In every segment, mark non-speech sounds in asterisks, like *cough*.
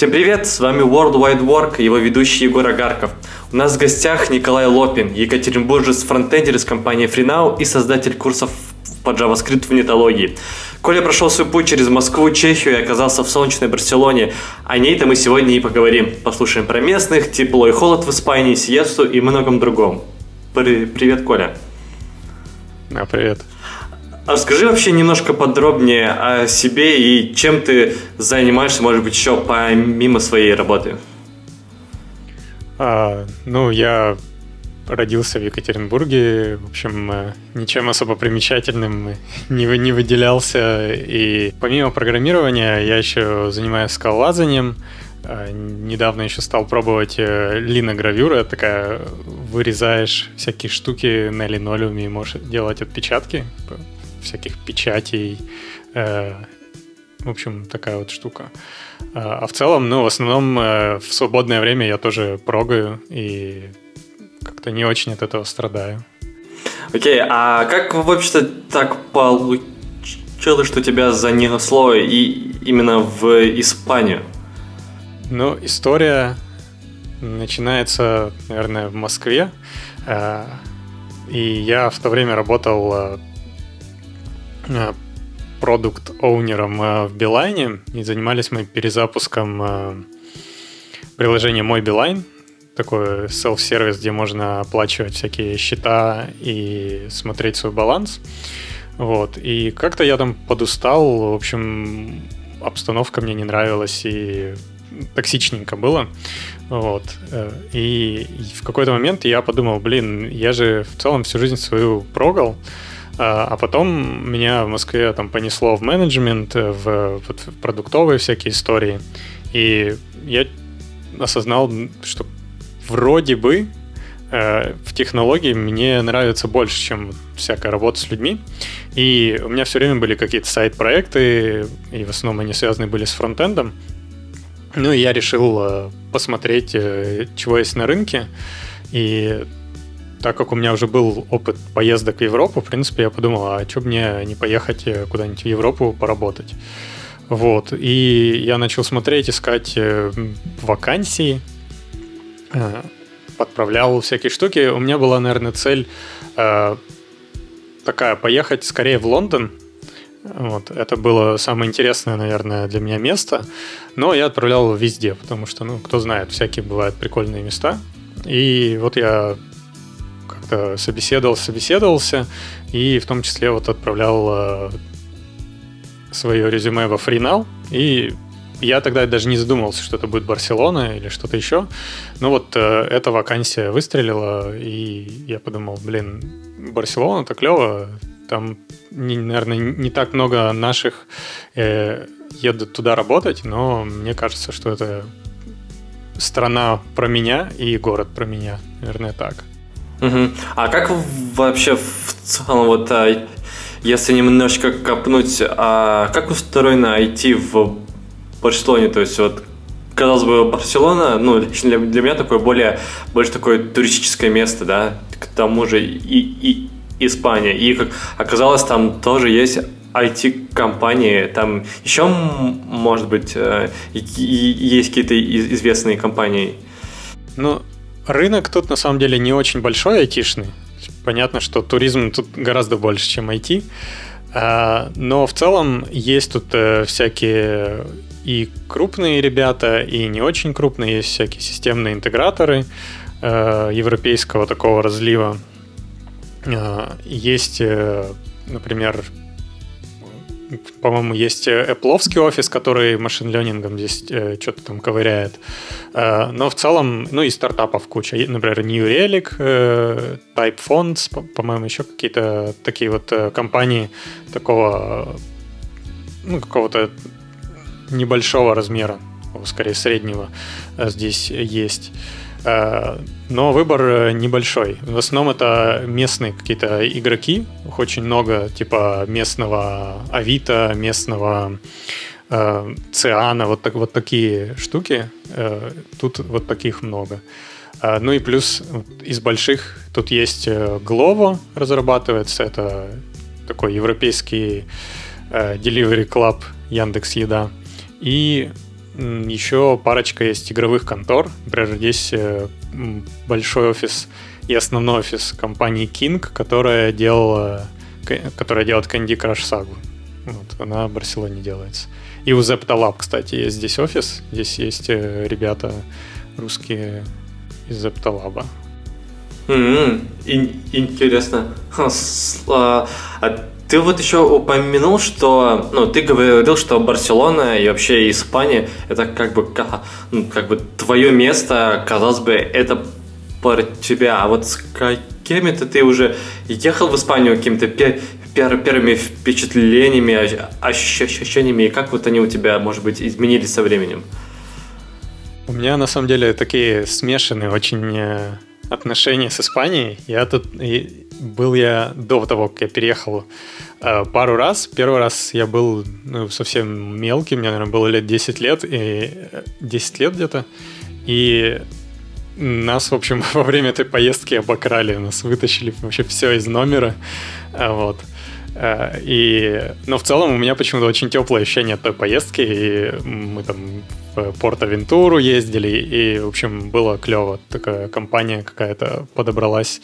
Всем привет, с вами World Wide Work и его ведущий Егор Агарков. У нас в гостях Николай Лопин, екатеринбуржец фронтендер из компании FreeNow и создатель курсов по JavaScript в нетологии. Коля прошел свой путь через Москву, Чехию и оказался в солнечной Барселоне. О ней-то мы сегодня и поговорим. Послушаем про местных, тепло и холод в Испании, сиесту и многом другом. Привет, Коля. А, привет. А расскажи вообще немножко подробнее о себе и чем ты занимаешься, может быть, еще помимо своей работы. А, ну, я родился в Екатеринбурге, в общем, э, ничем особо примечательным не, не выделялся. И помимо программирования я еще занимаюсь скалолазанием. А, недавно еще стал пробовать э, линогравюра, такая вырезаешь всякие штуки на линолеуме и можешь делать отпечатки всяких печатей. Э, в общем, такая вот штука. А, а в целом, ну, в основном э, в свободное время я тоже прогаю и как-то не очень от этого страдаю. Окей, okay, а как вообще-то так получилось, что тебя занесло и именно в Испанию? Ну, история начинается, наверное, в Москве. Э, и я в то время работал Э, продукт-оунером э, в Билайне, и занимались мы перезапуском э, приложения «Мой Билайн», такой селф-сервис, где можно оплачивать всякие счета и смотреть свой баланс. Вот. И как-то я там подустал, в общем, обстановка мне не нравилась, и токсичненько было. Вот. И в какой-то момент я подумал, блин, я же в целом всю жизнь свою прогал, а, а потом меня в Москве там понесло в менеджмент, в, вот, в продуктовые всякие истории. И я осознал, что вроде бы э, в технологии мне нравится больше, чем всякая работа с людьми. И у меня все время были какие-то сайт-проекты, и в основном они связаны были с фронтендом. Ну и я решил э, посмотреть, э, чего есть на рынке. И так как у меня уже был опыт поездок в Европу, в принципе, я подумал, а что мне не поехать э, куда-нибудь в Европу поработать? Вот. И я начал смотреть, искать э, вакансии, э, подправлял всякие штуки. У меня была, наверное, цель такая, поехать скорее в Лондон, вот. Это было самое интересное, наверное, для меня место. Но я отправлял везде, потому что, ну, кто знает, всякие бывают прикольные места. И вот я как-то собеседовался, собеседовался, и в том числе вот отправлял э, свое резюме во FreeNow, и я тогда даже не задумывался, что это будет Барселона или что-то еще. Но вот э, эта вакансия выстрелила, и я подумал, блин, Барселона, так клево, там, не, наверное, не так много наших э, едут туда работать, но мне кажется, что это страна про меня и город про меня, наверное, так. А как вообще в целом, вот, а, если немножечко копнуть, а как устроено IT в Барселоне? То есть вот казалось бы, Барселона, ну, лично для, меня такое более, больше такое туристическое место, да, к тому же и, и Испания. И как оказалось, там тоже есть IT-компании, там еще, может быть, э, есть какие-то известные компании? Ну, Рынок тут на самом деле не очень большой айтишный. Понятно, что туризм тут гораздо больше, чем IT. А, но в целом есть тут э, всякие и крупные ребята, и не очень крупные. Есть всякие системные интеграторы э, европейского такого разлива. А, есть, э, например, по-моему, есть э, Apple офис, который машин-ленингом здесь э, что-то там ковыряет. Э, но в целом, ну и стартапов куча. Например, New Relic, э, Type Fonts, по- по-моему, еще какие-то такие вот э, компании такого, ну, какого-то небольшого размера, скорее среднего э, здесь есть. Э, но выбор э, небольшой. В основном это местные какие-то игроки, очень много, типа местного Авито, местного э, Циана, вот, так, вот такие штуки. Э, тут вот таких много. Э, ну и плюс из больших тут есть Glovo разрабатывается, это такой европейский э, delivery club Яндекс Еда. И еще парочка есть игровых контор. Например, здесь э, большой офис и основной офис компании King, которая делала, которая делает Candy Crush Saga. Вот, она в Барселоне делается. И у Zeptalab, кстати, есть здесь офис. Здесь есть э, ребята русские из Zeptalab. Mm-hmm. интересно. А, а ты вот еще упомянул, что, ну, ты говорил, что Барселона и вообще Испания, это как бы, ну, как бы твое место, казалось бы, это про тебя. А вот с какими-то ты уже ехал в Испанию какими-то пер первыми впечатлениями, ощущениями, и как вот они у тебя, может быть, изменились со временем? У меня, на самом деле, такие смешанные очень э, отношения с Испанией. Я тут был я до того, как я переехал э, пару раз. Первый раз я был ну, совсем мелкий, мне, наверное, было лет 10 лет, и 10 э, лет где-то. И нас, в общем, *laughs* во время этой поездки обокрали, нас вытащили вообще все из номера. Э, вот. И, но в целом у меня почему-то очень теплое ощущение от той поездки. И мы там в Порт-Авентуру ездили, и, в общем, было клево. Такая компания какая-то подобралась.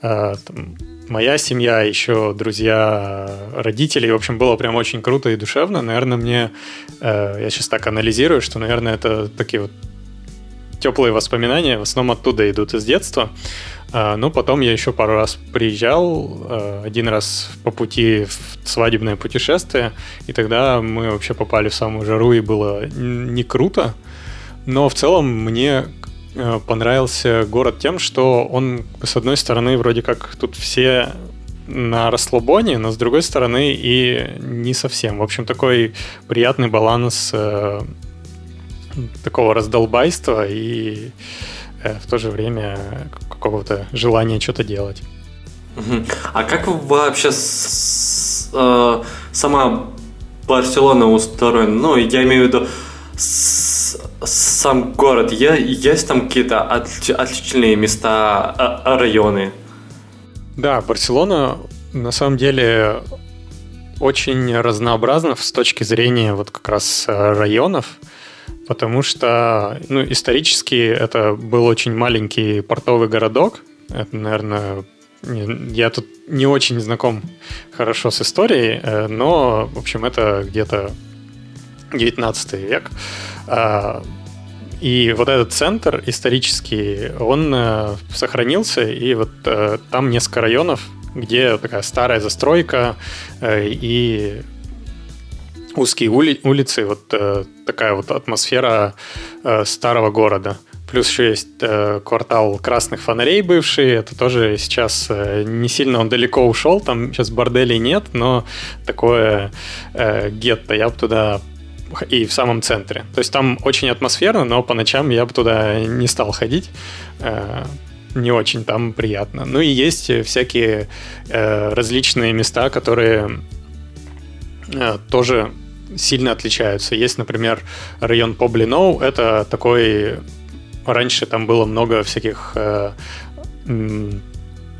Там, моя семья, еще друзья, родители. В общем, было прям очень круто и душевно. Наверное, мне... Я сейчас так анализирую, что, наверное, это такие вот теплые воспоминания в основном оттуда идут из детства. Но потом я еще пару раз приезжал, а, один раз по пути в свадебное путешествие, и тогда мы вообще попали в самую жару, и было не круто. Но в целом мне а, понравился город тем, что он, с одной стороны, вроде как тут все на расслабоне, но с другой стороны и не совсем. В общем, такой приятный баланс такого раздолбайства и э, в то же время какого-то желания что-то делать. А как вообще с, э, сама Барселона устроена? Ну, я имею в виду с, сам город. Я, есть там какие-то отличительные места, а, районы? Да, Барселона на самом деле очень разнообразна с точки зрения вот как раз э, районов потому что ну, исторически это был очень маленький портовый городок. Это, наверное, я тут не очень знаком хорошо с историей, э, но, в общем, это где-то 19 век. А, и вот этот центр исторический, он э, сохранился, и вот э, там несколько районов, где такая старая застройка, и узкие ули- улицы, вот э, такая вот атмосфера э, старого города. Плюс еще есть э, квартал красных фонарей бывший. Это тоже сейчас э, не сильно он далеко ушел. Там сейчас борделей нет, но такое э, гетто. Я бы туда и в самом центре. То есть там очень атмосферно, но по ночам я бы туда не стал ходить. Э, не очень там приятно. Ну и есть всякие э, различные места, которые э, тоже сильно отличаются. Есть, например, район Поблиноу. Это такой... Раньше там было много всяких э,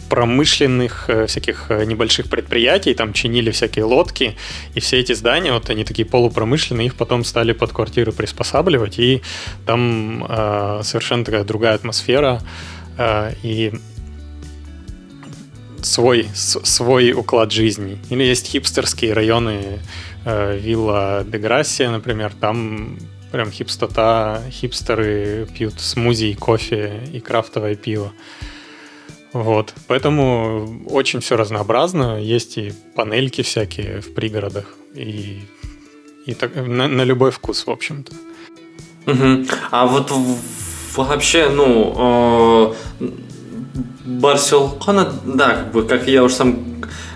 промышленных э, всяких э, небольших предприятий, там чинили всякие лодки, и все эти здания, вот они такие полупромышленные, их потом стали под квартиры приспосабливать, и там э, совершенно такая другая атмосфера, э, и свой, свой уклад жизни. Или есть хипстерские районы вилла де Грассия, например, там прям хипстота, хипстеры пьют смузи, кофе и крафтовое пиво. Вот, поэтому очень все разнообразно, есть и панельки всякие в пригородах, и, и так, на, на любой вкус, в общем-то. Угу. А вот вообще, ну, э, Барселона, да, как бы, как я уже сам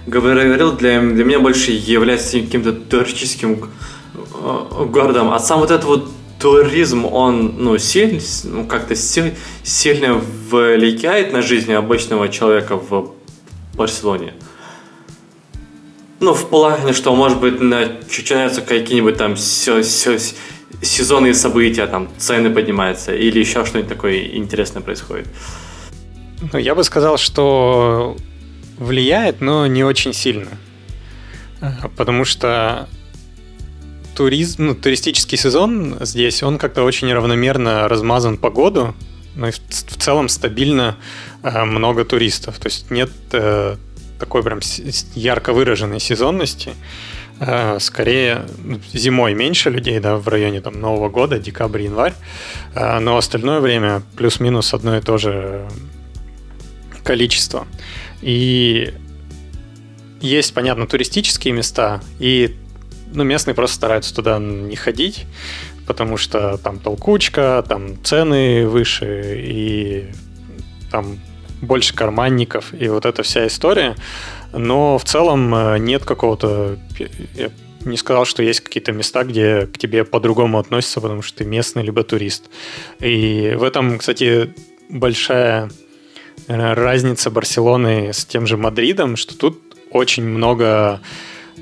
говорил, для, для меня больше является каким-то туристическим э, городом. А сам вот этот вот туризм, он ну, сильно, ну, как-то сильно влияет на жизнь обычного человека в Барселоне. Ну, в плане, что, может быть, начинаются какие-нибудь там сезонные события, там цены поднимаются, или еще что-нибудь такое интересное происходит. Ну, я бы сказал, что влияет, но не очень сильно. Потому что туризм, ну, туристический сезон здесь, он как-то очень равномерно размазан по году, но в, в целом стабильно э, много туристов. То есть нет э, такой прям ярко выраженной сезонности. Э, скорее ну, зимой меньше людей, да, в районе там Нового года, декабрь, январь, э, но остальное время плюс-минус одно и то же количество. И есть, понятно, туристические места, и ну, местные просто стараются туда не ходить, потому что там толкучка, там цены выше, и там больше карманников, и вот эта вся история. Но в целом э, нет какого-то... Я не сказал, что есть какие-то места, где к тебе по-другому относятся, потому что ты местный либо турист. И в этом, кстати, большая разница Барселоны с тем же Мадридом, что тут очень много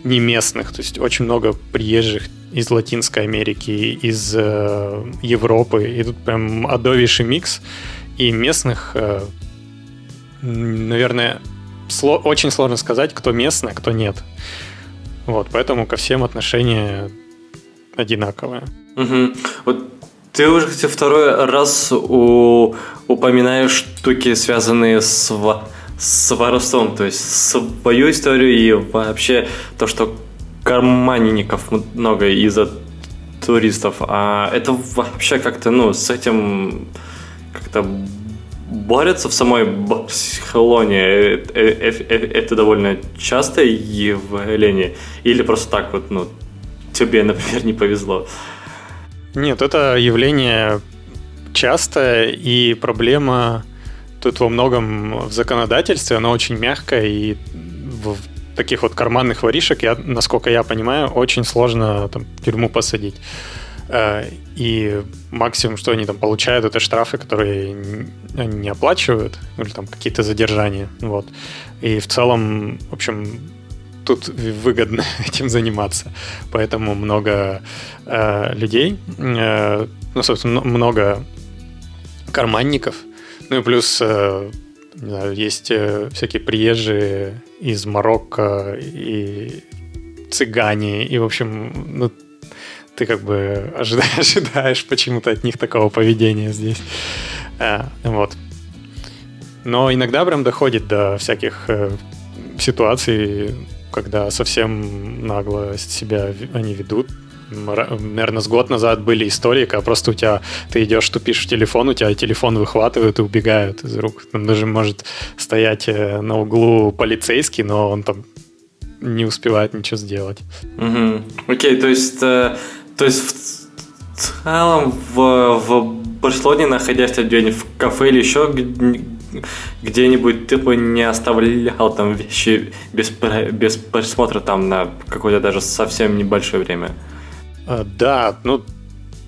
не местных, то есть очень много приезжих из Латинской Америки, из э, Европы, и тут прям адовейший микс, и местных, э, наверное, сло, очень сложно сказать, кто местный, а кто нет. Вот, поэтому ко всем отношение одинаковое. Угу. Вот ты уже кстати, второй раз у... упоминаешь штуки, связанные с с воровством, то есть свою историю и вообще то, что карманников много из-за туристов, а это вообще как-то, ну, с этим как-то борются в самой Барселоне? Это, это, это довольно частое явление? Или просто так вот, ну, тебе, *laughs* например, не повезло? Нет, это явление частое, и проблема тут во многом в законодательстве, оно очень мягкое, и в таких вот карманных воришек, я, насколько я понимаю, очень сложно там, тюрьму посадить. Э, и максимум, что они там получают, это штрафы, которые они не оплачивают, или там какие-то задержания. Вот. И в целом, в общем, тут выгодно *laughs* этим заниматься. Поэтому много э, людей, э, ну, собственно, много карманников, ну и плюс, э, знаю, есть э, всякие приезжие из Марокко и цыгане, и, в общем, ну, ты как бы *laughs* ожидаешь, ожидаешь почему-то от них такого поведения здесь. А, вот. Но иногда прям доходит до всяких э, ситуаций, когда совсем нагло себя они ведут, наверное, с год назад были истории, когда просто у тебя, ты идешь, тупишь в телефон, у тебя телефон выхватывают и убегают из рук. Там даже может стоять э, на углу полицейский, но он там не успевает ничего сделать. Угу. Окей, то есть, э, то есть в целом в, в Барселоне, находясь где-нибудь в кафе или еще где-нибудь ты бы не оставлял там вещи без, без присмотра там на какое-то даже совсем небольшое время. А, да, ну,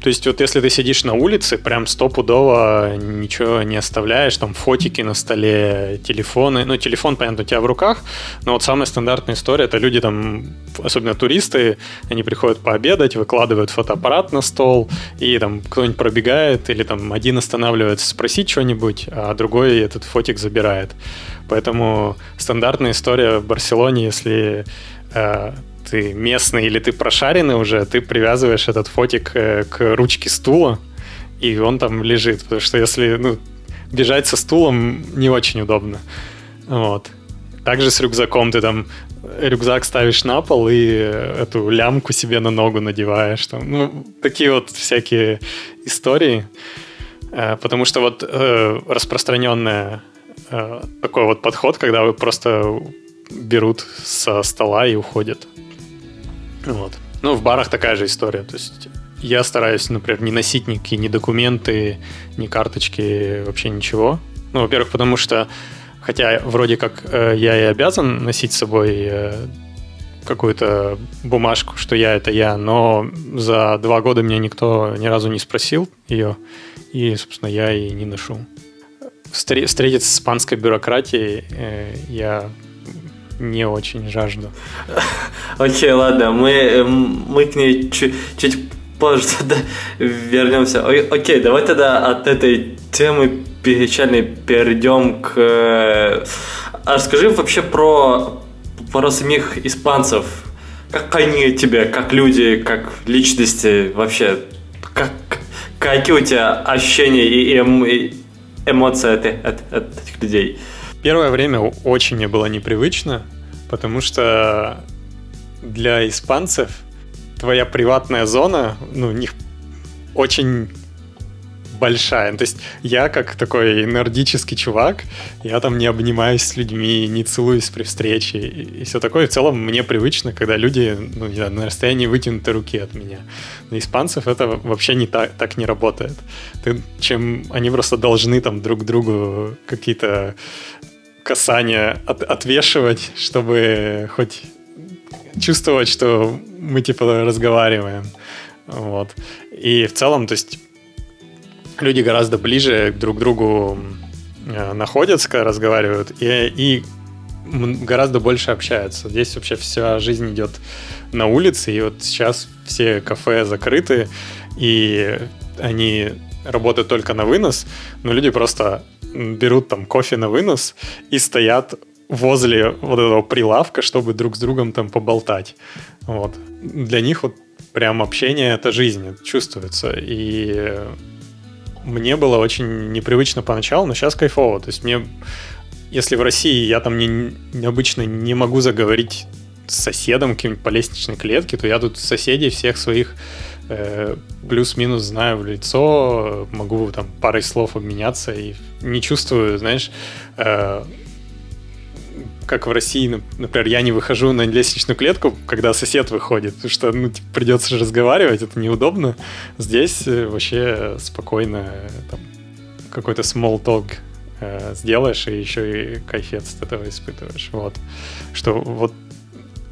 то есть вот если ты сидишь на улице, прям стопудово ничего не оставляешь, там фотики на столе, телефоны, ну телефон, понятно, у тебя в руках, но вот самая стандартная история, это люди там, особенно туристы, они приходят пообедать, выкладывают фотоаппарат на стол, и там кто-нибудь пробегает, или там один останавливается спросить что-нибудь, а другой этот фотик забирает. Поэтому стандартная история в Барселоне, если э, ты местный или ты прошаренный уже, ты привязываешь этот фотик э, к ручке стула, и он там лежит. Потому что если ну, бежать со стулом не очень удобно. Вот. Также с рюкзаком ты там рюкзак ставишь на пол и эту лямку себе на ногу надеваешь. Там, ну, такие вот всякие истории. Э, потому что вот э, распространенный э, такой вот подход, когда вы просто берут со стола и уходят. Вот. Ну, в барах такая же история. То есть я стараюсь, например, не носить никакие ни документы, ни карточки, вообще ничего. Ну, во-первых, потому что, хотя вроде как э, я и обязан носить с собой э, какую-то бумажку, что я это я, но за два года меня никто ни разу не спросил ее, и, собственно, я и не ношу. Встретиться с испанской бюрократией э, я не очень жажду. Окей, okay, ладно, мы, мы к ней чуть, чуть позже тогда вернемся. Окей, okay, давай тогда от этой темы печальной перейдем к... А расскажи вообще про, про самих испанцев. как они тебе, как люди, как личности вообще, как, какие у тебя ощущения и, эм, и эмоции от, от, от этих людей? Первое время очень мне было непривычно, потому что для испанцев твоя приватная зона, ну, у них очень большая. То есть я как такой нордический чувак, я там не обнимаюсь с людьми, не целуюсь при встрече и, и все такое. В целом мне привычно, когда люди ну, не знаю, на расстоянии вытянутой руки от меня. На испанцев это вообще не так, так не работает. Ты, чем они просто должны там друг другу какие-то касания от, отвешивать, чтобы хоть чувствовать, что мы типа разговариваем. Вот. И в целом, то есть люди гораздо ближе друг к другу э, находятся, когда разговаривают, и, и гораздо больше общаются. Здесь вообще вся жизнь идет на улице, и вот сейчас все кафе закрыты, и они работают только на вынос, но люди просто берут там кофе на вынос и стоят возле вот этого прилавка, чтобы друг с другом там поболтать. Вот. Для них вот прям общение — это жизнь, чувствуется. И мне было очень непривычно поначалу, но сейчас кайфово. То есть мне, если в России я там не, необычно не могу заговорить с соседом каким-нибудь по лестничной клетке, то я тут соседей всех своих э, плюс-минус знаю в лицо, могу там парой слов обменяться и не чувствую, знаешь, э, как в России, например, я не выхожу на лестничную клетку, когда сосед выходит, потому что ну, типа, придется разговаривать, это неудобно. Здесь э, вообще спокойно э, там, какой-то small talk э, сделаешь, и еще и кайфец от этого испытываешь. Вот. Что вот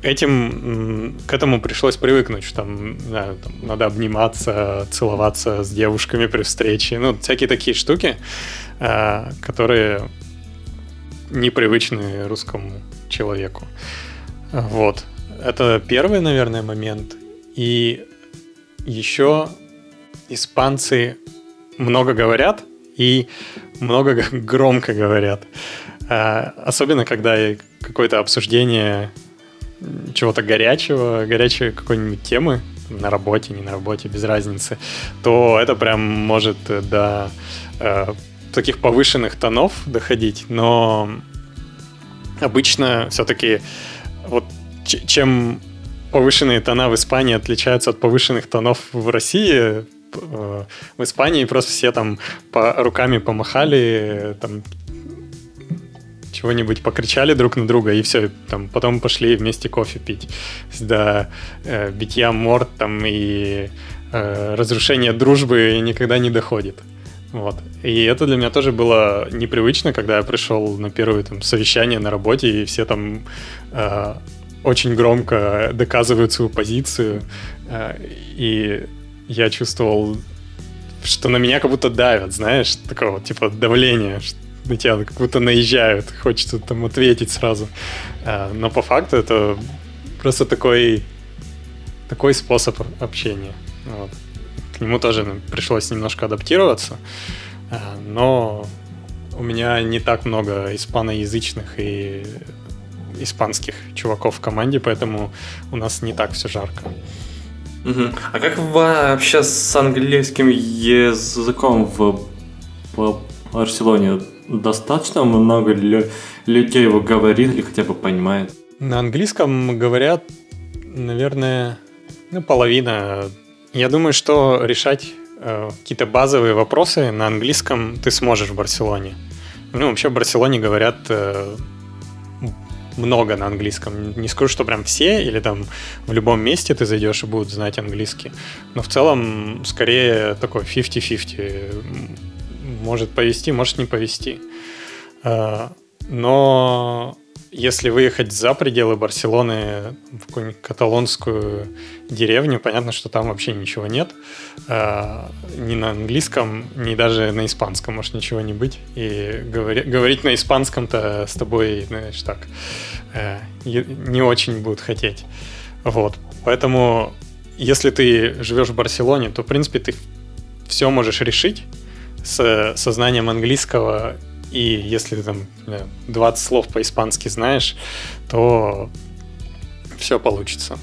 этим к этому пришлось привыкнуть, что там, знаю, там надо обниматься, целоваться с девушками при встрече, ну всякие такие штуки, которые непривычны русскому человеку. Вот. Это первый, наверное, момент. И еще испанцы много говорят и много громко говорят. А, особенно, когда какое-то обсуждение чего-то горячего, горячей какой-нибудь темы на работе, не на работе, без разницы, то это прям может до э, таких повышенных тонов доходить, но обычно все-таки вот чем повышенные тона в Испании отличаются от повышенных тонов в России, э, в Испании просто все там по руками помахали, там чего-нибудь покричали друг на друга, и все, там, потом пошли вместе кофе пить. До э, битья морд там и э, разрушения дружбы никогда не доходит. Вот. И это для меня тоже было непривычно, когда я пришел на первое там, совещание на работе, и все там э, очень громко доказывают свою позицию. Э, и я чувствовал, что на меня как будто давят, знаешь, такого типа давления, на тебя как будто наезжают, хочется там ответить сразу. Э, но по факту это просто такой, такой способ общения. Вот к нему тоже пришлось немножко адаптироваться, э, но у меня не так много испаноязычных и испанских чуваков в команде, поэтому у нас не так все жарко. Угу. А как вообще с английским языком в, в Барселоне? Достаточно много людей его говорит или хотя бы понимает? На английском говорят, наверное, ну, половина я думаю, что решать э, какие-то базовые вопросы на английском ты сможешь в Барселоне. Ну, вообще в Барселоне говорят э, много на английском. Не скажу, что прям все, или там в любом месте ты зайдешь и будут знать английский. Но в целом, скорее, такой 50-50. Может повести, может не повести. Э, но если выехать за пределы Барселоны в какую-нибудь каталонскую деревню, понятно, что там вообще ничего нет. Э, ни на английском, ни даже на испанском может ничего не быть. И говори, говорить на испанском-то с тобой, знаешь, так, э, не очень будут хотеть. Вот. Поэтому, если ты живешь в Барселоне, то, в принципе, ты все можешь решить с сознанием английского и если ты там 20 слов по-испански знаешь, то все получится.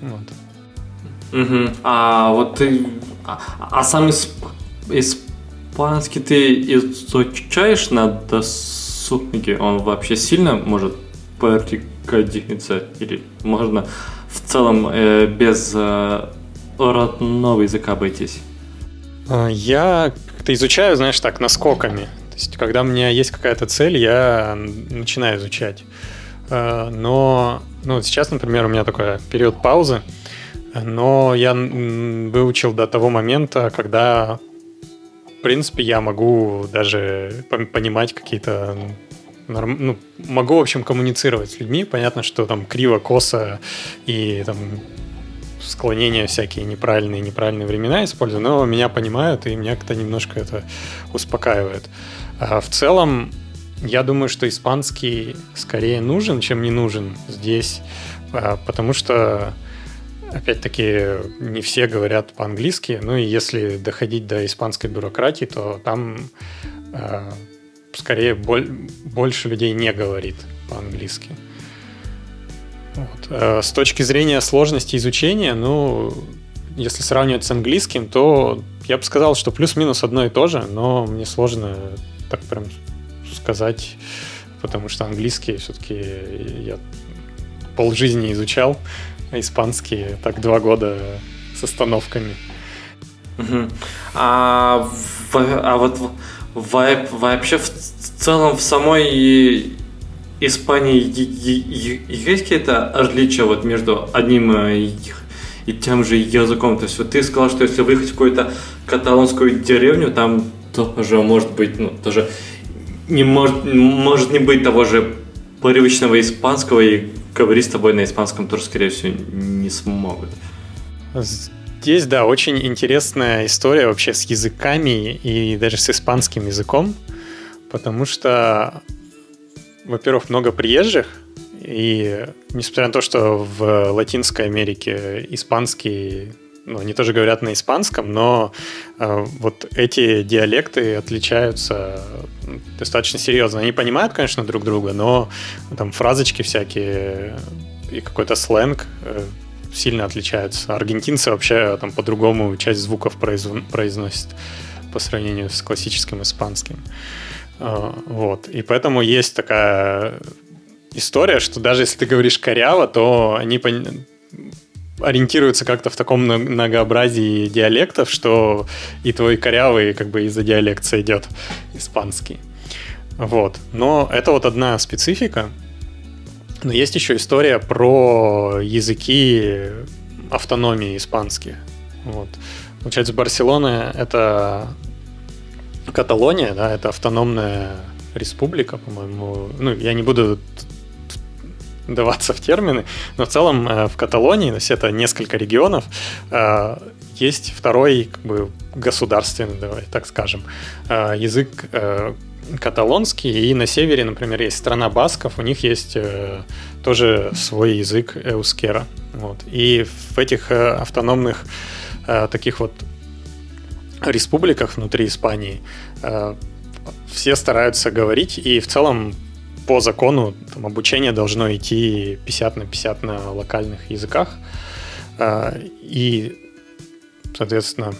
Вот. Угу. А вот ты... А, а сам исп... испанский ты изучаешь на досуге? Он вообще сильно может пригодиться? Или можно в целом э, без э, родного языка обойтись? А, я как-то изучаю, знаешь, так, наскоками. То есть, когда у меня есть какая-то цель, я начинаю изучать. А, но ну, сейчас, например, у меня такой период паузы, но я выучил до того момента, когда, в принципе, я могу даже понимать какие-то ну, могу, в общем, коммуницировать с людьми. Понятно, что там криво, косо и там склонения всякие неправильные, неправильные времена использую, но меня понимают, и меня как-то немножко это успокаивает. А в целом, я думаю, что испанский скорее нужен, чем не нужен здесь, а, потому что, опять-таки, не все говорят по-английски, ну и если доходить до испанской бюрократии, то там а, скорее больше людей не говорит по-английски. Вот. С точки зрения сложности изучения, ну, если сравнивать с английским, то я бы сказал, что плюс-минус одно и то же, но мне сложно так прям сказать, потому что английский все-таки я полжизни изучал, а испанский так два года с остановками. Угу. А, а вот вообще в целом в самой Испании есть какие-то различия вот между одним э, и тем же языком? То есть вот ты сказал, что если выехать в какую-то каталонскую деревню, там тоже может быть, ну, тоже не может, может не быть того же привычного испанского, и говорить с тобой на испанском тоже, скорее всего, не смогут. Здесь, да, очень интересная история вообще с языками и даже с испанским языком, потому что во-первых, много приезжих, и несмотря на то, что в Латинской Америке испанский, ну, они тоже говорят на испанском, но э, вот эти диалекты отличаются достаточно серьезно. Они понимают, конечно, друг друга, но там фразочки всякие и какой-то сленг э, сильно отличаются. Аргентинцы вообще там по-другому часть звуков произносят по сравнению с классическим испанским. А, вот. И поэтому есть такая история, что даже если ты говоришь коряво, то они ориентируются как-то в таком многообразии диалектов, что и твой корявый как бы из-за диалекта идет испанский. Вот. Но это вот одна специфика. Но есть еще история про языки автономии испанские. Вот. Получается, Барселона — это Каталония, да, это автономная республика, по-моему. Ну, я не буду даваться в термины, но в целом э, в Каталонии, то есть это несколько регионов, э, есть второй как бы государственный, давай так скажем, э, язык каталонский, и на севере, например, есть страна басков, у них есть тоже свой язык эускера. Вот. И в этих автономных таких вот республиках внутри Испании все стараются говорить, и в целом по закону там, обучение должно идти 50 на 50 на локальных языках. Э, и, соответственно,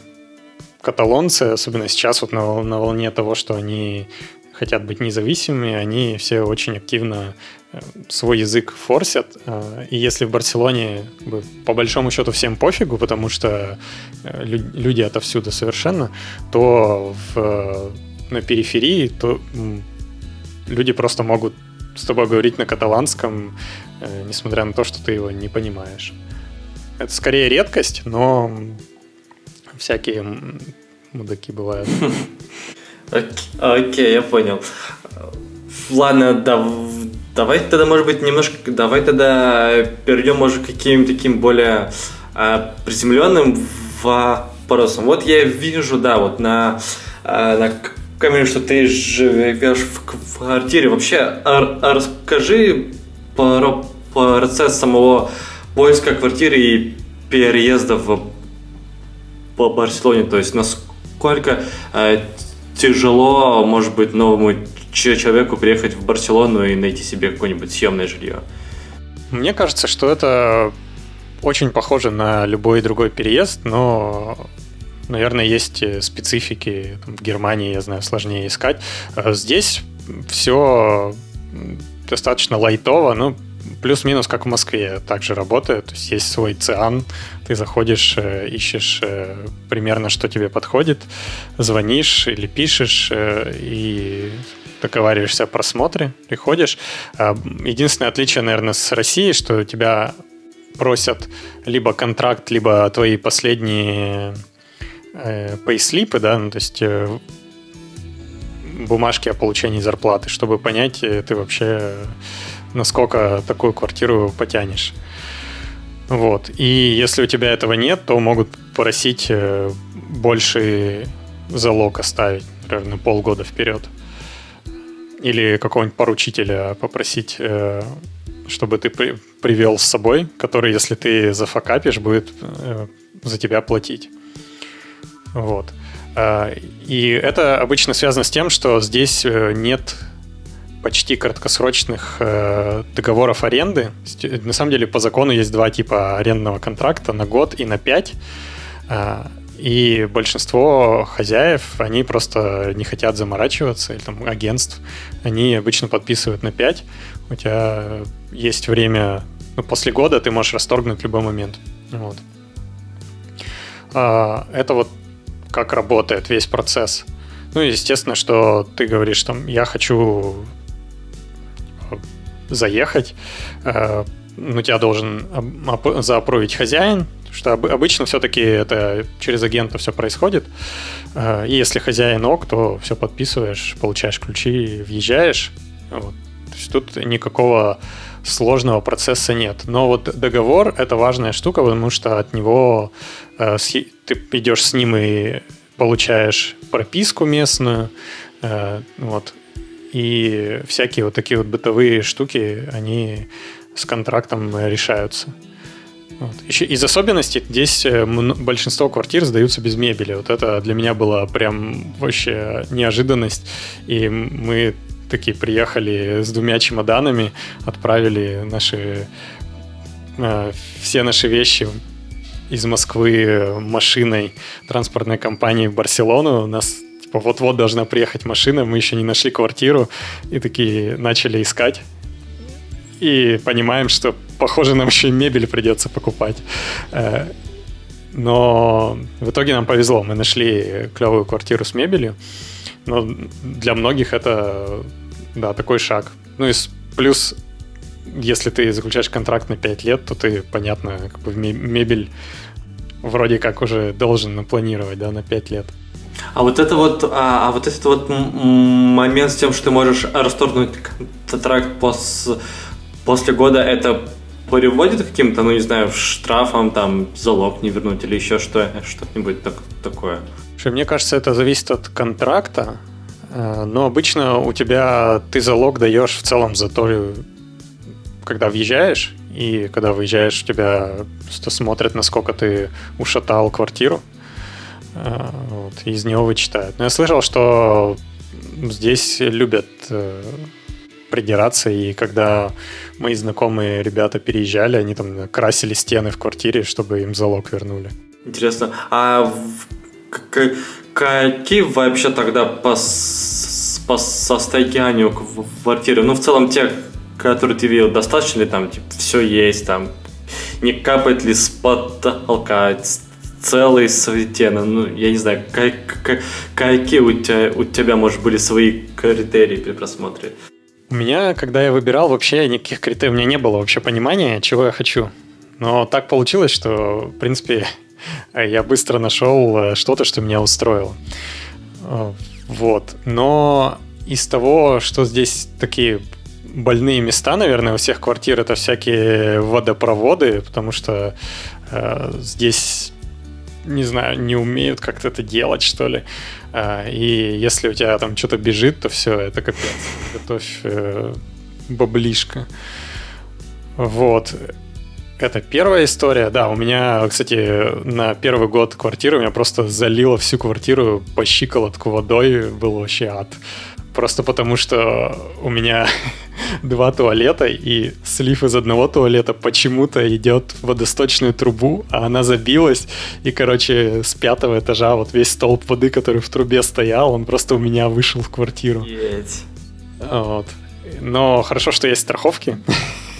каталонцы, особенно сейчас вот на, на волне того, что они хотят быть независимыми, они все очень активно э, свой язык форсят. Э, и если в Барселоне по большому счету всем пофигу, потому что э, люди отовсюду совершенно, то в, на периферии то люди просто могут с тобой говорить на каталанском, несмотря на то, что ты его не понимаешь. Это скорее редкость, но всякие мудаки бывают. *laughs* Окей, я понял. Ладно, да, давай тогда, может быть, немножко, давай тогда перейдем, может, к каким-то таким более а, приземленным вопросам. Вот я вижу, да, вот на, а, на камере, что ты живешь в квартире. Вообще, а расскажи про процесс самого поиска квартиры и переезда в по Барселоне, то есть насколько э, тяжело, может быть, новому человеку приехать в Барселону и найти себе какое-нибудь съемное жилье? Мне кажется, что это очень похоже на любой другой переезд, но наверное, есть специфики. Там, в Германии, я знаю, сложнее искать. А здесь все достаточно лайтово, ну, плюс-минус как в Москве также работает. То есть есть свой циан, ты заходишь, э, ищешь э, примерно, что тебе подходит, звонишь или пишешь э, и договариваешься о просмотре, приходишь. Единственное отличие, наверное, с Россией, что тебя просят либо контракт, либо твои последние э, пейслипы, да, ну, то есть бумажки о получении зарплаты, чтобы понять, ты вообще насколько такую квартиру потянешь. Вот. И если у тебя этого нет, то могут просить э, больше залог оставить, например, на полгода вперед. Или какого-нибудь поручителя попросить, э, чтобы ты привел с собой, который, если ты зафакапишь, будет э, за тебя платить. Вот. И это обычно связано с тем, что здесь нет почти краткосрочных э, договоров аренды. На самом деле по закону есть два типа арендного контракта на год и на пять. Э, и большинство хозяев, они просто не хотят заморачиваться, или там агентств, они обычно подписывают на 5. У тебя есть время, ну, после года ты можешь расторгнуть в любой момент. Вот. Это вот как работает весь процесс. Ну, естественно, что ты говоришь, там, я хочу заехать, э, ну, тебя должен заапровить хозяин, что обычно все-таки это через агента все происходит. Э, и если хозяин ок, то все подписываешь, получаешь ключи, въезжаешь. Вот. То есть тут никакого сложного процесса нет. Но вот договор — это важная штука, потому что от него э, ты идешь с ним и получаешь прописку местную, э, вот, и всякие вот такие вот бытовые штуки, они с контрактом решаются. Вот. Еще из особенностей здесь э, большинство квартир сдаются без мебели. Вот это для меня была прям вообще неожиданность. И мы такие приехали с двумя чемоданами, отправили наши э, все наши вещи из Москвы машиной транспортной компании в Барселону. Нас типа вот-вот должна приехать машина, мы еще не нашли квартиру, и такие начали искать. И понимаем, что, похоже, нам еще и мебель придется покупать. Э, но в итоге нам повезло, мы нашли клевую квартиру с мебелью. Но для многих это, да, такой шаг. Ну и плюс, если ты заключаешь контракт на 5 лет, то ты, понятно, как бы мебель вроде как уже должен напланировать, да, на 5 лет. А вот это вот, а, а вот этот вот момент с тем, что ты можешь расторгнуть контракт пос, после года, это приводит к каким-то, ну не знаю, штрафам, там, залог не вернуть или еще что, что-нибудь так, такое? Мне кажется, это зависит от контракта, э, но обычно у тебя ты залог даешь в целом за то, когда въезжаешь, и когда выезжаешь, тебя просто смотрят, насколько ты ушатал квартиру. Э, вот, и из него вычитают. Но я слышал, что здесь любят э, придираться, и когда мои знакомые ребята переезжали, они там красили стены в квартире, чтобы им залог вернули. Интересно. А какие вообще тогда по, по состоянию квартиры? Ну, в целом, те, которые ты видел, достаточно ли там, типа, все есть, там, не капает ли с потолка, целый светено. Ну, я не знаю, как, как, какие у тебя, у тебя, может, были свои критерии при просмотре? У меня, когда я выбирал, вообще никаких критериев, у меня не было вообще понимания, чего я хочу. Но так получилось, что, в принципе, *laughs* я быстро нашел э, что-то, что меня устроило. Э, вот. Но из того, что здесь такие больные места, наверное, у всех квартир, это всякие водопроводы, потому что э, здесь не знаю, не умеют как-то это делать, что ли. А, и если у тебя там что-то бежит, то все, это капец. Готовь э, баблишко. Вот. Это первая история. Да, у меня, кстати, на первый год квартиры у меня просто залило всю квартиру по щиколотку водой. Был вообще ад. Просто потому что у меня *laughs* два туалета, и слив из одного туалета почему-то идет в водосточную трубу, а она забилась, и, короче, с пятого этажа вот весь столб воды, который в трубе стоял, он просто у меня вышел в квартиру. Еть. Вот. Но хорошо, что есть страховки.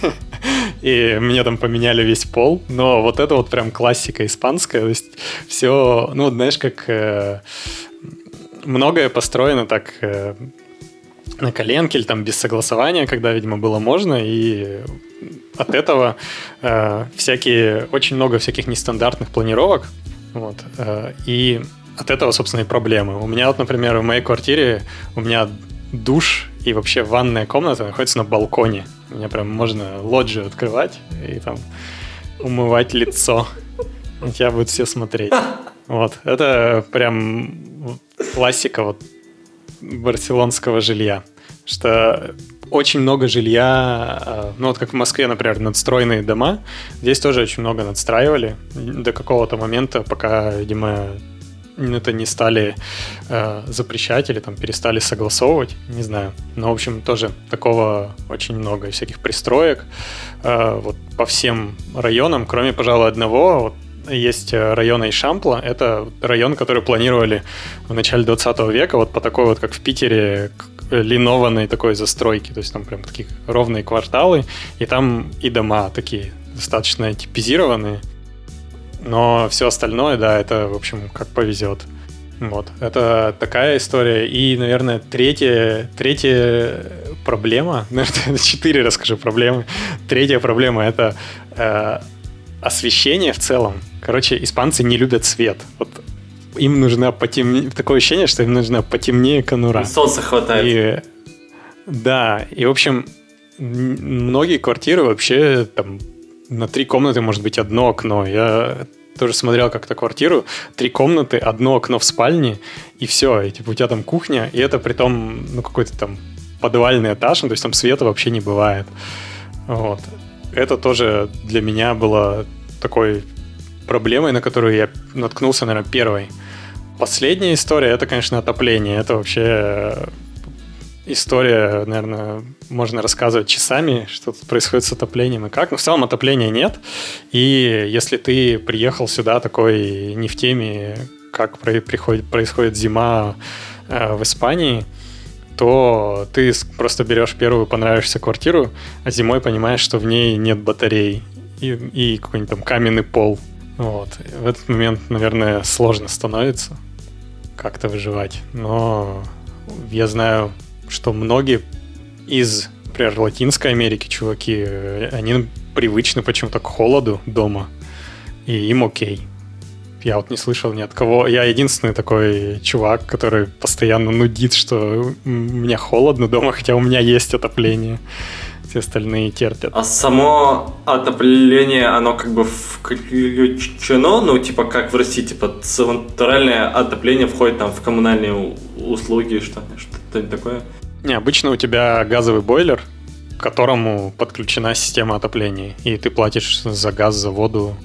*laughs* И мне там поменяли весь пол. Но вот это вот прям классика испанская. То есть все, ну, знаешь, как э, многое построено так э, на коленке или там без согласования, когда, видимо, было можно, и от этого э, всякие, очень много всяких нестандартных планировок, вот, э, и от этого, собственно, и проблемы. У меня вот, например, в моей квартире у меня душ и вообще ванная комната находится на балконе. Мне прям можно лоджию открывать и там умывать лицо. На тебя будут все смотреть. *laughs* Вот. Это прям классика вот барселонского жилья. Что очень много жилья, э, ну вот как в Москве, например, надстроенные дома, здесь тоже очень много надстраивали до какого-то момента, пока, видимо, это не стали э, запрещать или там перестали согласовывать, не знаю. Но, в общем, тоже такого очень много всяких пристроек э, вот по всем районам, кроме, пожалуй, одного. Вот есть район Айшампла. Это район, который планировали в начале 20 века, вот по такой вот, как в Питере, линованной такой застройки. То есть там прям такие ровные кварталы, и там и дома такие достаточно типизированные. Но все остальное, да, это, в общем, как повезет. Вот, это такая история. И, наверное, третья, третья проблема, *laughs* наверное, четыре расскажу проблемы. Третья проблема — это э, освещение в целом. Короче, испанцы не любят свет. Вот им нужна потемнее... Такое ощущение, что им нужна потемнее конура. Солнца хватает. И, да, и, в общем, многие квартиры вообще там на три комнаты может быть одно окно. Я тоже смотрел как-то квартиру, три комнаты, одно окно в спальне, и все. И типа у тебя там кухня, и это при том, ну, какой-то там подвальный этаж, ну, то есть там света вообще не бывает. Вот. Это тоже для меня было такой проблемой, на которую я наткнулся, наверное, первой. Последняя история это, конечно, отопление. Это вообще история, наверное, можно рассказывать часами, что тут происходит с отоплением и как. Но в целом отопления нет. И если ты приехал сюда такой не в теме, как приходит, происходит зима э, в Испании, то ты просто берешь первую понравившуюся квартиру, а зимой понимаешь, что в ней нет батарей и, и какой-нибудь там каменный пол. Вот. И в этот момент, наверное, сложно становится как-то выживать. Но я знаю что многие из, например, Латинской Америки чуваки, они привычны почему-то к холоду дома, и им окей. Я вот не слышал ни от кого. Я единственный такой чувак, который постоянно нудит, что меня холодно дома, хотя у меня есть отопление. Все остальные терпят. А само отопление, оно как бы включено, ну, типа, как в России, типа, центральное отопление входит там в коммунальные услуги, что, что-нибудь такое? Не, обычно у тебя газовый бойлер, к которому подключена система отопления, и ты платишь за газ, за воду.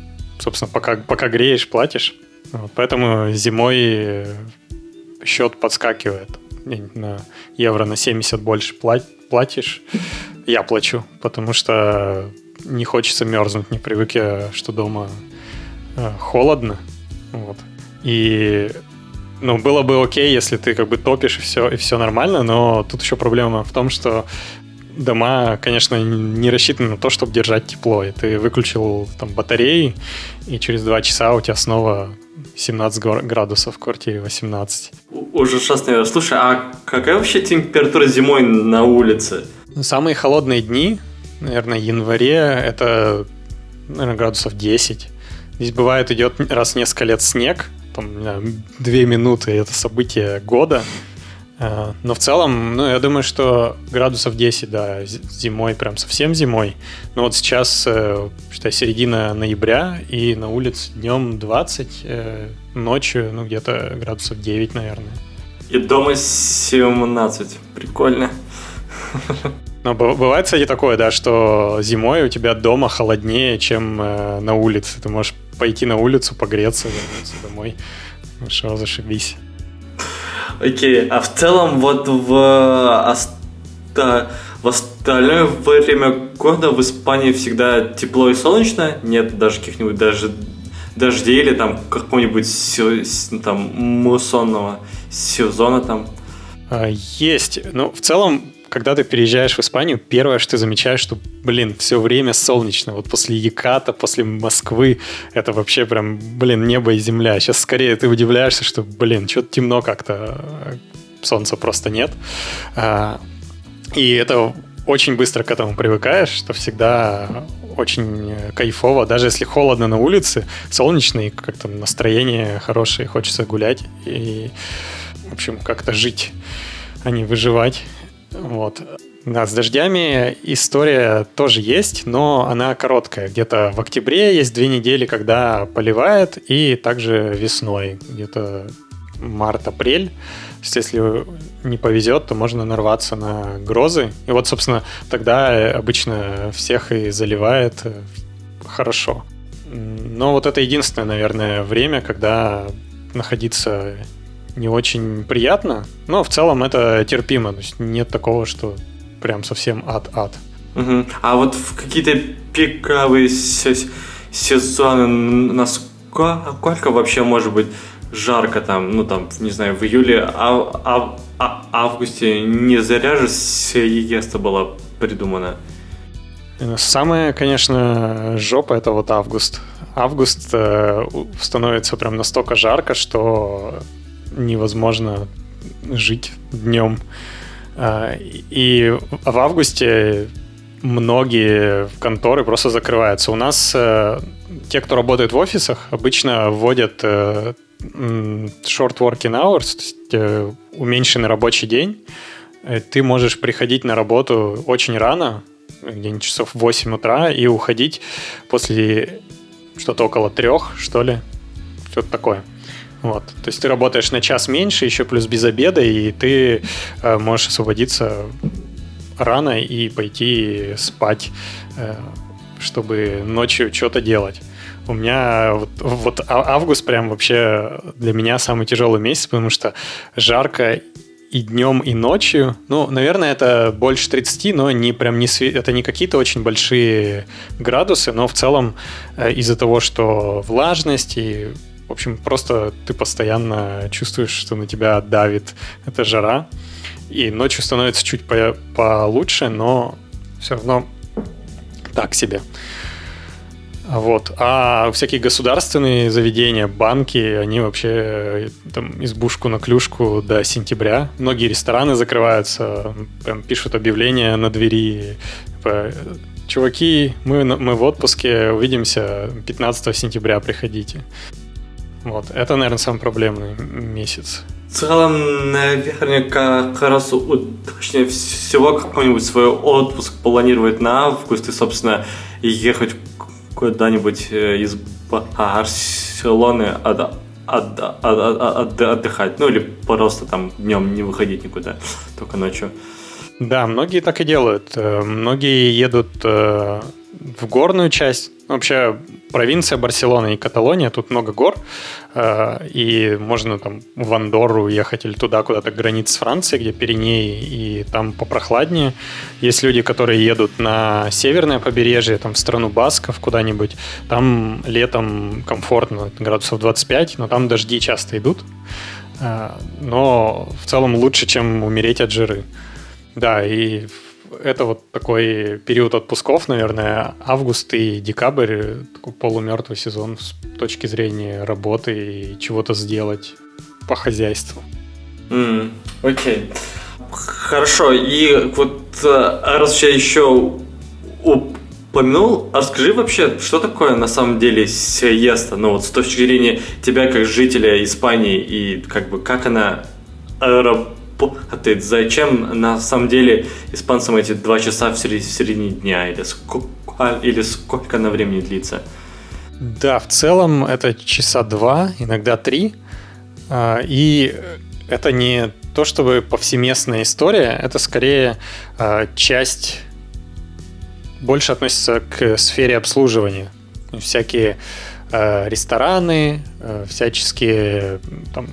Собственно, пока, пока греешь, платишь. Вот, поэтому зимой счет подскакивает. На евро на 70 больше платишь. Я плачу, потому что не хочется мерзнуть, не привык я, что дома э, холодно. Вот. И ну, было бы окей, если ты как бы топишь и все, и все нормально, но тут еще проблема в том, что дома, конечно, не рассчитаны на то, чтобы держать тепло. И ты выключил там батареи, и через два часа у тебя снова 17 градусов в квартире, 18. Ужасно. Слушай, а какая вообще температура зимой на улице? Самые холодные дни, наверное, январе, это, наверное, градусов 10. Здесь бывает идет раз в несколько лет снег, там, две минуты это событие года. Э, но в целом, ну, я думаю, что градусов 10, да, зимой, прям совсем зимой. Но вот сейчас, э, считай, середина ноября, и на улице днем 20, э, ночью, ну, где-то градусов 9, наверное. И дома 17. Прикольно. *laughs* Но бывает, кстати, такое, да, что зимой у тебя дома холоднее, чем э, на улице. Ты можешь пойти на улицу, погреться, вернуться домой. Хорошо, зашибись. Окей, а в целом вот в, оста... в остальное время года в Испании всегда тепло и солнечно? Нет даже каких-нибудь даже дождей или там какого-нибудь там муссонного сезона там? А, есть. Ну, в целом, когда ты переезжаешь в Испанию, первое, что ты замечаешь, что, блин, все время солнечно. Вот после Яката, после Москвы, это вообще прям, блин, небо и земля. Сейчас скорее ты удивляешься, что, блин, что-то темно как-то, солнца просто нет. А, и это очень быстро к этому привыкаешь, что всегда очень кайфово. Даже если холодно на улице, солнечно и как-то настроение хорошее, хочется гулять и, в общем, как-то жить, а не выживать. Вот. Да, с дождями история тоже есть, но она короткая. Где-то в октябре есть две недели, когда поливает, и также весной, где-то март-апрель. Если не повезет, то можно нарваться на грозы. И вот, собственно, тогда обычно всех и заливает э, хорошо. Но вот это единственное, наверное, время, когда находиться не очень приятно, но в целом это терпимо. То есть нет такого, что прям совсем ад-ад. Угу. А вот в какие-то пиковые сезоны насколько вообще может быть жарко там, ну там, не знаю, в июле, а, а, а августе не заря же сиеста была придумана? Самая, конечно, жопа это вот август. Август э, становится прям настолько жарко, что невозможно жить днем. А, и в августе многие конторы просто закрываются. У нас э, те, кто работает в офисах, обычно вводят э, short working hours, то есть э, уменьшенный рабочий день. Ты можешь приходить на работу очень рано, где-нибудь часов 8 утра, и уходить после что-то около трех, что ли. Что-то такое. Вот. То есть ты работаешь на час меньше, еще плюс без обеда, и ты э, можешь освободиться рано и пойти спать, э, чтобы ночью что-то делать. У меня вот, вот а, август прям вообще для меня самый тяжелый месяц, потому что жарко и днем, и ночью. Ну, наверное, это больше 30, но не прям не све... это не какие-то очень большие градусы, но в целом э, из-за того, что влажность и в общем, просто ты постоянно чувствуешь, что на тебя давит эта жара. И ночью становится чуть по получше, но все равно так себе. Вот. А всякие государственные заведения, банки, они вообще там избушку на клюшку до сентября. Многие рестораны закрываются, прям пишут объявления на двери. Типа, Чуваки, мы, мы в отпуске, увидимся 15 сентября, приходите. Вот, это, наверное, самый проблемный месяц. В целом, наверняка, как раз точнее всего какой-нибудь свой отпуск планировать на август и, собственно, ехать куда-нибудь э, из Барселоны от, от, от, от, отдыхать. Ну или просто там днем не выходить никуда, только ночью. Да, многие так и делают. Э, многие едут э, в горную часть. Вообще, провинция Барселона и Каталония, тут много гор, э, и можно там в Андорру уехать или туда, куда-то границ с Францией, где Пиренеи, и там попрохладнее. Есть люди, которые едут на северное побережье, там в страну Басков куда-нибудь, там летом комфортно, градусов 25, но там дожди часто идут. Э, но в целом лучше, чем умереть от жиры. Да, и это вот такой период отпусков, наверное, август и декабрь, такой полумертвый сезон с точки зрения работы и чего-то сделать по хозяйству. Mm, окей. Okay. Хорошо, и вот э, раз я еще упомянул, расскажи вообще, что такое на самом деле сиеста, ну вот с точки зрения тебя как жителя Испании и как бы как она работает работает. Зачем на самом деле испанцам эти два часа в середине дня или сколько, или сколько на времени длится? Да, в целом это часа два, иногда три. А, и это не то чтобы повсеместная история, это скорее а, часть больше относится к сфере обслуживания. Всякие а, рестораны, всяческие там,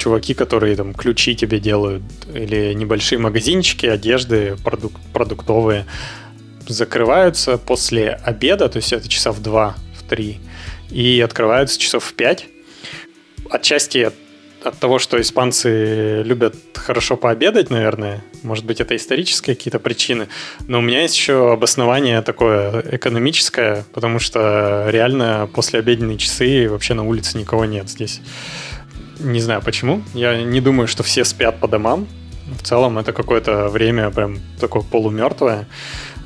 чуваки, которые там ключи тебе делают, или небольшие магазинчики, одежды продук- продуктовые, закрываются после обеда, то есть это часа в 2, в 3, и открываются часов в 5. Отчасти от, от того, что испанцы любят хорошо пообедать, наверное, может быть, это исторические какие-то причины, но у меня есть еще обоснование такое экономическое, потому что реально после обеденные часы вообще на улице никого нет здесь. Не знаю почему. Я не думаю, что все спят по домам. В целом это какое-то время прям такое полумертвое.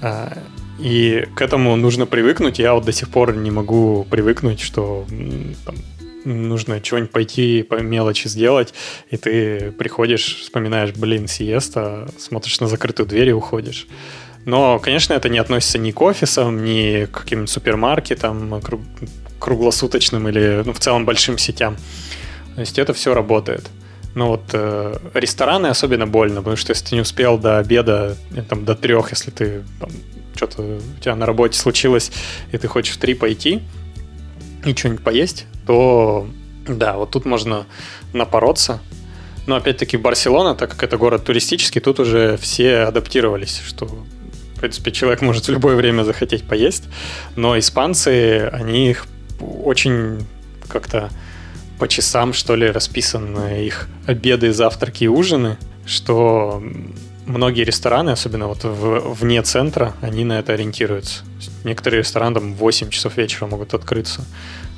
А, и к этому нужно привыкнуть. Я вот до сих пор не могу привыкнуть, что там, нужно чего-нибудь пойти по мелочи сделать, и ты приходишь, вспоминаешь, блин, сиеста, смотришь на закрытую дверь и уходишь. Но, конечно, это не относится ни к офисам, ни к каким-нибудь супермаркетам круглосуточным или ну, в целом большим сетям. То есть это все работает. Но вот э, рестораны особенно больно, потому что если ты не успел до обеда, там, до трех, если ты там, что-то у тебя на работе случилось, и ты хочешь в три пойти и что-нибудь поесть, то да, вот тут можно напороться. Но опять-таки Барселона, так как это город туристический, тут уже все адаптировались, что в принципе человек может в любое время захотеть поесть, но испанцы, они их очень как-то по часам, что ли, расписаны их обеды, завтраки и ужины, что многие рестораны, особенно вот в, вне центра, они на это ориентируются. Некоторые рестораны там в 8 часов вечера могут открыться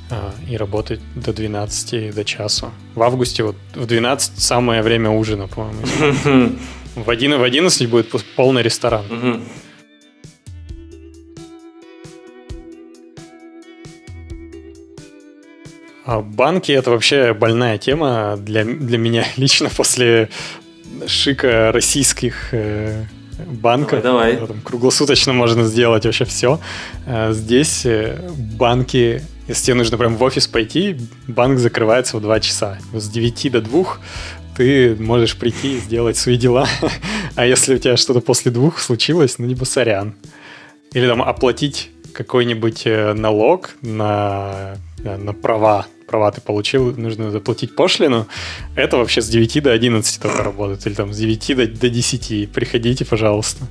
а, и работать до 12, до часу. В августе вот в 12 самое время ужина, по-моему. *laughs* В 11, в 11 будет полный ресторан. А банки это вообще больная тема для, для меня *laughs* лично после шика российских э, банков. Давай, давай. Там круглосуточно можно сделать вообще все. А здесь э, банки, если тебе нужно прям в офис пойти, банк закрывается в 2 часа. С 9 до 2 ты можешь прийти и сделать свои дела. *laughs* а если у тебя что-то после двух случилось, ну, либо сорян. Или там оплатить какой-нибудь э, налог на, на права права ты получил, нужно заплатить пошлину. Это вообще с 9 до 11 только работает. Или там с 9 до, до 10. Приходите, пожалуйста.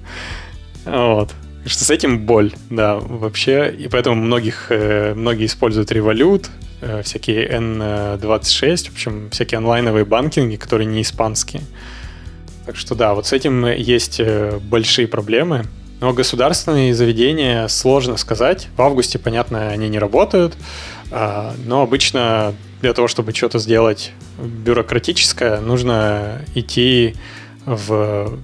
Вот. Что с этим боль, да, вообще. И поэтому многих, э, многие используют Revolut, э, всякие N26, в общем, всякие онлайновые банкинги, которые не испанские. Так что да, вот с этим есть э, большие проблемы. Но государственные заведения сложно сказать. В августе, понятно, они не работают. А, но обычно для того, чтобы что-то сделать бюрократическое, нужно идти в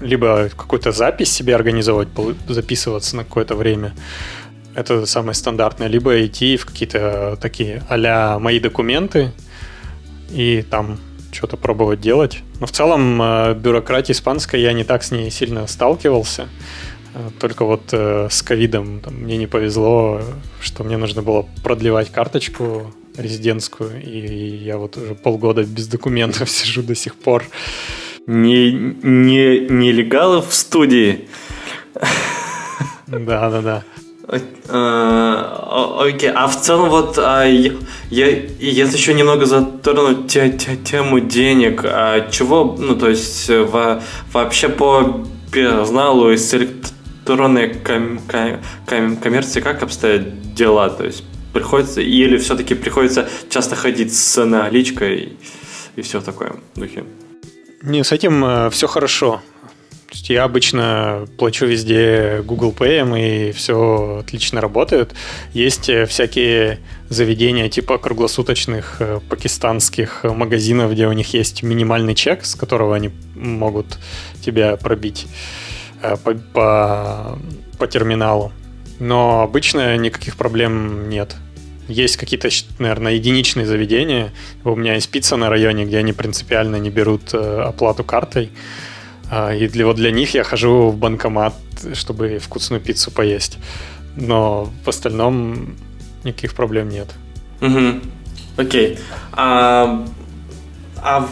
либо какую-то запись себе организовать, записываться на какое-то время. Это самое стандартное. Либо идти в какие-то такие а мои документы и там что-то пробовать делать. Но в целом э, бюрократия испанская, я не так с ней сильно сталкивался. Только вот э, с ковидом мне не повезло, что мне нужно было продлевать карточку резидентскую, и я вот уже полгода без документов *laughs* сижу до сих пор. Не, не, нелегалы в студии. *laughs* Да, да, да. А, окей, а в целом вот а, я, я, если еще немного затрону те, те, тему денег, а чего, ну то есть во, вообще по персоналу и электронной ком- ком- коммерции как обстоят дела? То есть приходится, или все-таки приходится часто ходить с наличкой и, все в духе? Не, с этим э, все хорошо. То есть я обычно плачу везде Google Pay, и все отлично работает. Есть э, всякие заведения типа круглосуточных э, пакистанских магазинов, где у них есть минимальный чек, с которого они могут тебя пробить. Э, по, по, по терминалу. Но обычно никаких проблем нет. Есть какие-то, наверное, единичные заведения. У меня есть пицца на районе, где они принципиально не берут э, оплату картой. А, и для, вот для них я хожу в банкомат, чтобы вкусную пиццу поесть. Но в остальном никаких проблем нет. Угу. Окей. А, а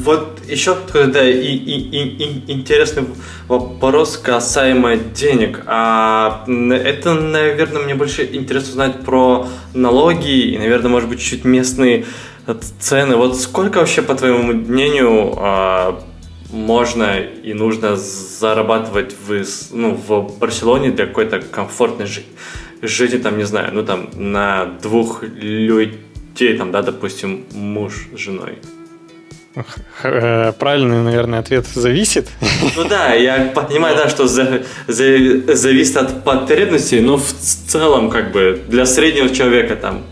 вот еще тогда и, и, и, интересный вопрос касаемо денег. А это, наверное, мне больше интересно узнать про налоги и, наверное, может быть, чуть местные цены. Вот сколько вообще, по твоему мнению, а, можно и нужно зарабатывать в, ну, в Барселоне для какой-то комфортной жизни? жизни, там, не знаю, ну, там, на двух людей, там, да, допустим, муж с женой. Э, правильный, наверное, ответ зависит. Ну да, я понимаю, да, что за, за, зависит от потребностей, но в целом, как бы, для среднего человека там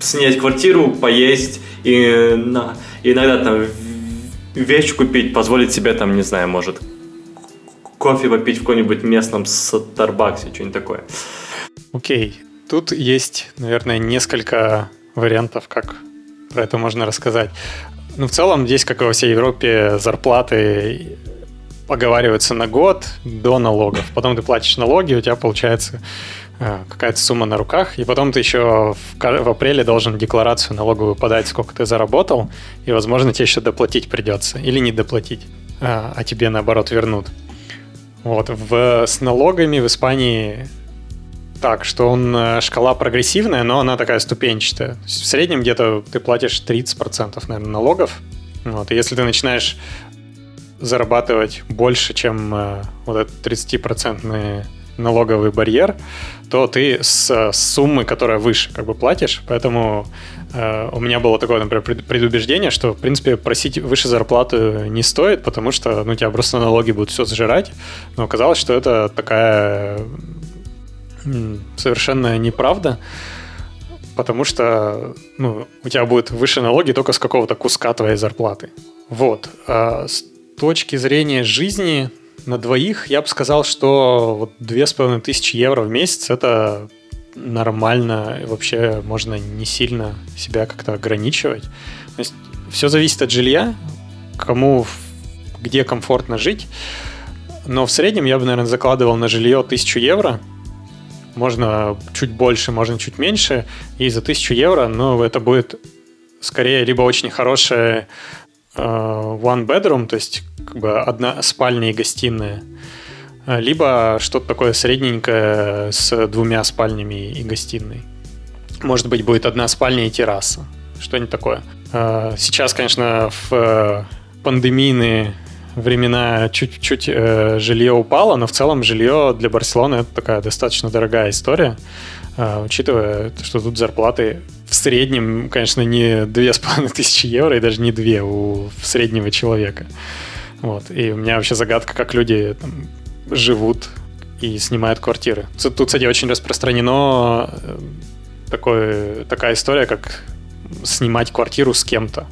снять квартиру, поесть и на, иногда там вещь купить, позволить себе там, не знаю, может, кофе попить в каком-нибудь местном Старбаксе, что-нибудь такое. Окей, тут есть, наверное, несколько вариантов, как про это можно рассказать. Ну, в целом, здесь, как и во всей Европе, зарплаты оговариваются на год до налогов. Потом ты платишь налоги, у тебя получается э, какая-то сумма на руках, и потом ты еще в, в апреле должен декларацию налоговую подать, сколько ты заработал, и, возможно, тебе еще доплатить придется, или не доплатить, а, а тебе, наоборот, вернут. Вот, в, с налогами в Испании так, что он э, шкала прогрессивная, но она такая ступенчатая. В среднем где-то ты платишь 30% наверное, налогов. Вот, и если ты начинаешь зарабатывать больше, чем э, вот этот 30% налоговый барьер, то ты с, с суммы, которая выше, как бы платишь. Поэтому э, у меня было такое, например, предубеждение, что, в принципе, просить выше зарплату не стоит, потому что ну, тебя просто налоги будут все сжирать. Но оказалось, что это такая совершенно неправда, потому что ну, у тебя будет выше налоги только с какого-то куска твоей зарплаты. Вот. А с точки зрения жизни на двоих я бы сказал, что две с половиной тысячи евро в месяц это нормально, вообще можно не сильно себя как-то ограничивать. То есть все зависит от жилья, кому где комфортно жить. Но в среднем я бы, наверное, закладывал на жилье тысячу евро – можно чуть больше, можно чуть меньше, и за 1000 евро, ну, это будет скорее либо очень хорошая э, one bedroom, то есть как бы одна спальня и гостиная, э, либо что-то такое средненькое с двумя спальнями и гостиной. Может быть, будет одна спальня и терраса. Что-нибудь такое. Э, сейчас, конечно, в пандемийные времена чуть-чуть э, жилье упало, но в целом жилье для Барселоны это такая достаточно дорогая история, э, учитывая, что тут зарплаты в среднем, конечно, не две с половиной тысячи евро и даже не две у среднего человека. Вот. И у меня вообще загадка, как люди там, живут и снимают квартиры. Тут, кстати, очень распространено э, такое, такая история, как снимать квартиру с кем-то.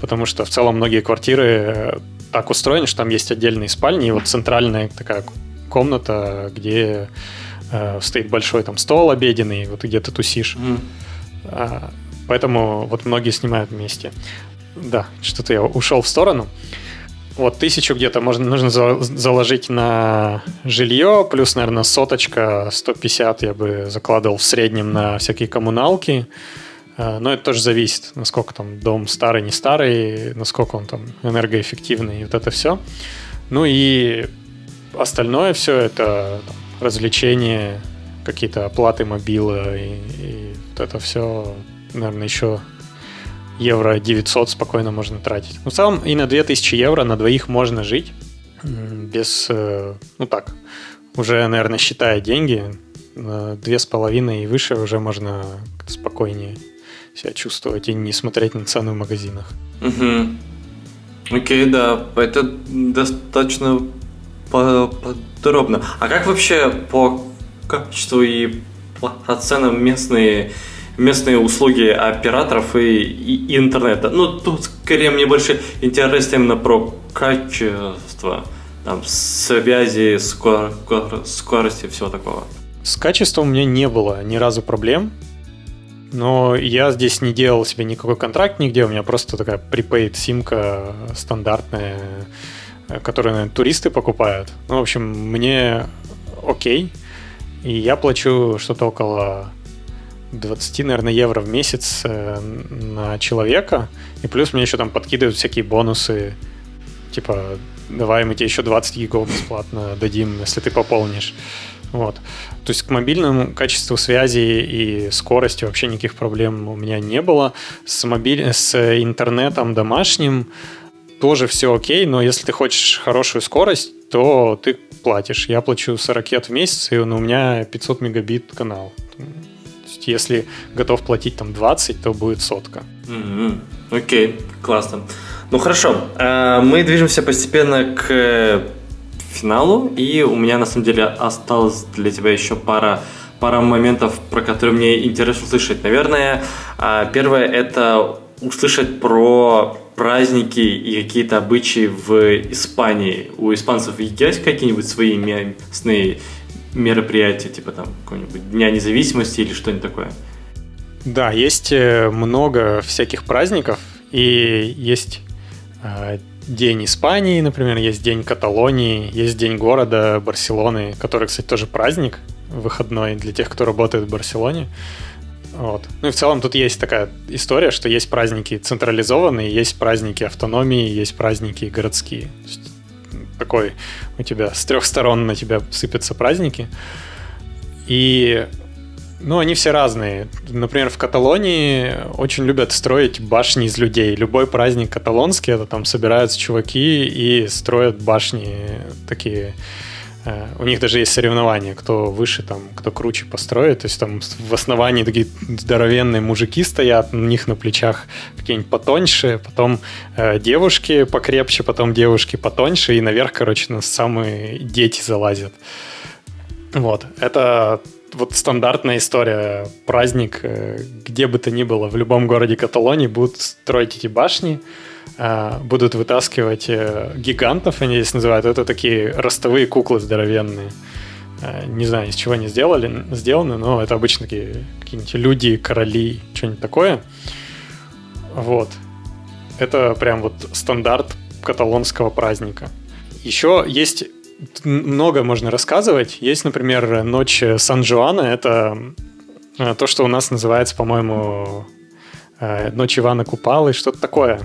Потому что в целом многие квартиры э, так устроен, что там есть отдельные спальни, и вот центральная такая комната, где э, стоит большой там стол обеденный, вот где ты тусишь. Mm. А, поэтому вот многие снимают вместе. Да, что-то я ушел в сторону. Вот тысячу где-то можно, нужно за, заложить на жилье, плюс, наверное, соточка, 150 я бы закладывал в среднем на всякие коммуналки. Но это тоже зависит, насколько там дом старый, не старый, насколько он там энергоэффективный, и вот это все. Ну и остальное все это там, развлечения, какие-то оплаты мобила и, и вот это все, наверное, еще евро 900 спокойно можно тратить. Ну, в целом и на 2000 евро на двоих можно жить без, э, ну так, уже, наверное, считая деньги, две с половиной и выше уже можно спокойнее себя чувствовать и не смотреть на цены в магазинах. Угу. Окей, да, это достаточно подробно. А как вообще по качеству и по ценам местные местные услуги операторов и, и интернета. Ну, тут скорее мне больше интерес именно про качество, там, связи, скор, скорости, всего такого. С качеством у меня не было ни разу проблем. Но я здесь не делал себе никакой контракт нигде, у меня просто такая prepaid симка стандартная, которую, наверное, туристы покупают. Ну, в общем, мне окей, и я плачу что-то около 20, наверное, евро в месяц э, на человека, и плюс мне еще там подкидывают всякие бонусы, типа давай мы тебе еще 20 гигов бесплатно дадим, если ты пополнишь. Вот. То есть к мобильному качеству связи и скорости вообще никаких проблем у меня не было. С, мобиль... с интернетом домашним тоже все окей, но если ты хочешь хорошую скорость, то ты платишь. Я плачу 40 в месяц, и у меня 500 мегабит канал. Если готов платить там 20, то будет сотка. Mm-hmm. Окей, классно. Ну хорошо, э, мы движемся постепенно к финалу, и у меня на самом деле осталось для тебя еще пара пара моментов, про которые мне интересно услышать. Наверное, э, первое это услышать про праздники и какие-то обычаи в Испании. У испанцев есть какие-нибудь свои местные мероприятия, типа там какого-нибудь Дня независимости или что-нибудь такое? Да, есть э, много всяких праздников, и есть День Испании, например, есть День Каталонии, есть День города Барселоны, который, кстати, тоже праздник выходной для тех, кто работает в Барселоне. Вот. Ну и в целом тут есть такая история, что есть праздники централизованные, есть праздники автономии, есть праздники городские. такой у тебя с трех сторон на тебя сыпятся праздники. И ну, они все разные. Например, в Каталонии очень любят строить башни из людей. Любой праздник каталонский, это там собираются чуваки и строят башни такие. Э, у них даже есть соревнования, кто выше, там, кто круче построит. То есть там в основании такие здоровенные мужики стоят, у них на плечах какие-нибудь потоньше, потом э, девушки покрепче, потом девушки потоньше, и наверх, короче, на самые дети залазят. Вот. Это вот стандартная история. Праздник, э, где бы то ни было, в любом городе Каталонии будут строить эти башни, э, будут вытаскивать э, гигантов, они здесь называют. Это такие ростовые куклы здоровенные. Не знаю, из чего они сделали, сделаны, но это обычно такие какие-нибудь люди, короли, что-нибудь такое. Вот. Это прям вот стандарт каталонского праздника. Еще есть много можно рассказывать. Есть, например, ночь Сан-Жуана. Это э, то, что у нас называется, по-моему, э, Ночь Ивана Купалы, что-то такое.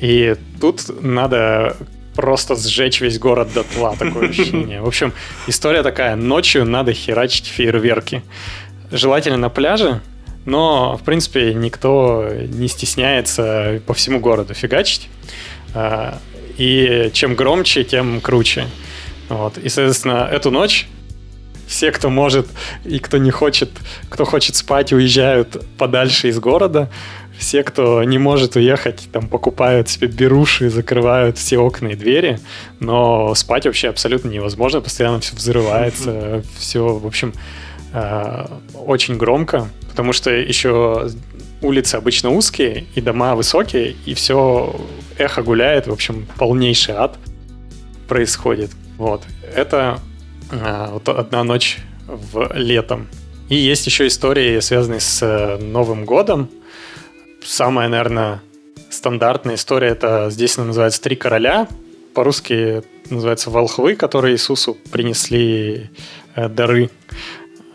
И тут надо просто сжечь весь город до тла, такое ощущение. В общем, история такая. Ночью надо херачить фейерверки. Желательно на пляже, но, в принципе, никто не стесняется по всему городу фигачить. Э, и чем громче, тем круче. Вот. И, соответственно, эту ночь все, кто может и кто не хочет, кто хочет спать, уезжают подальше из города. Все, кто не может уехать, там покупают себе беруши, закрывают все окна и двери. Но спать вообще абсолютно невозможно, постоянно все взрывается, все, в общем, э, очень громко, потому что еще улицы обычно узкие и дома высокие, и все эхо гуляет, в общем, полнейший ад происходит. Вот. Это а, вот одна ночь в летом. И есть еще истории, связанные с э, Новым годом. Самая, наверное, стандартная история это здесь она называется Три короля. По-русски называется волхвы, которые Иисусу принесли э, дары.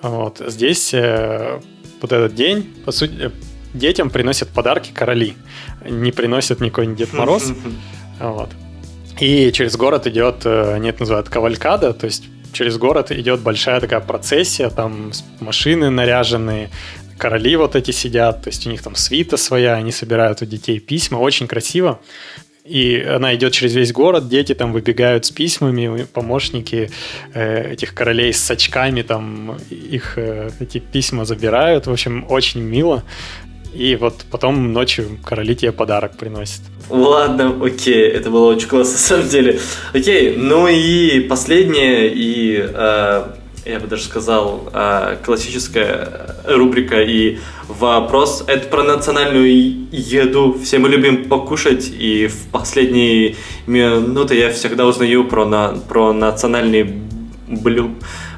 Вот. Здесь э, вот этот день, по сути, детям приносят подарки короли. Не приносят никакой Дед Мороз. Вот. И через город идет, э, они это называют кавалькада, то есть через город идет большая такая процессия, там машины наряженные, короли вот эти сидят, то есть у них там свита своя, они собирают у детей письма, очень красиво. И она идет через весь город, дети там выбегают с письмами, помощники э, этих королей с очками там их э, эти письма забирают. В общем, очень мило. И вот потом ночью короли тебе подарок приносят. Ладно, окей, это было очень классно, на самом деле. Окей, ну и последнее, и э, я бы даже сказал, э, классическая рубрика и вопрос. Это про национальную еду. Все мы любим покушать, и в последние минуты я всегда узнаю про, на, про национальные блю,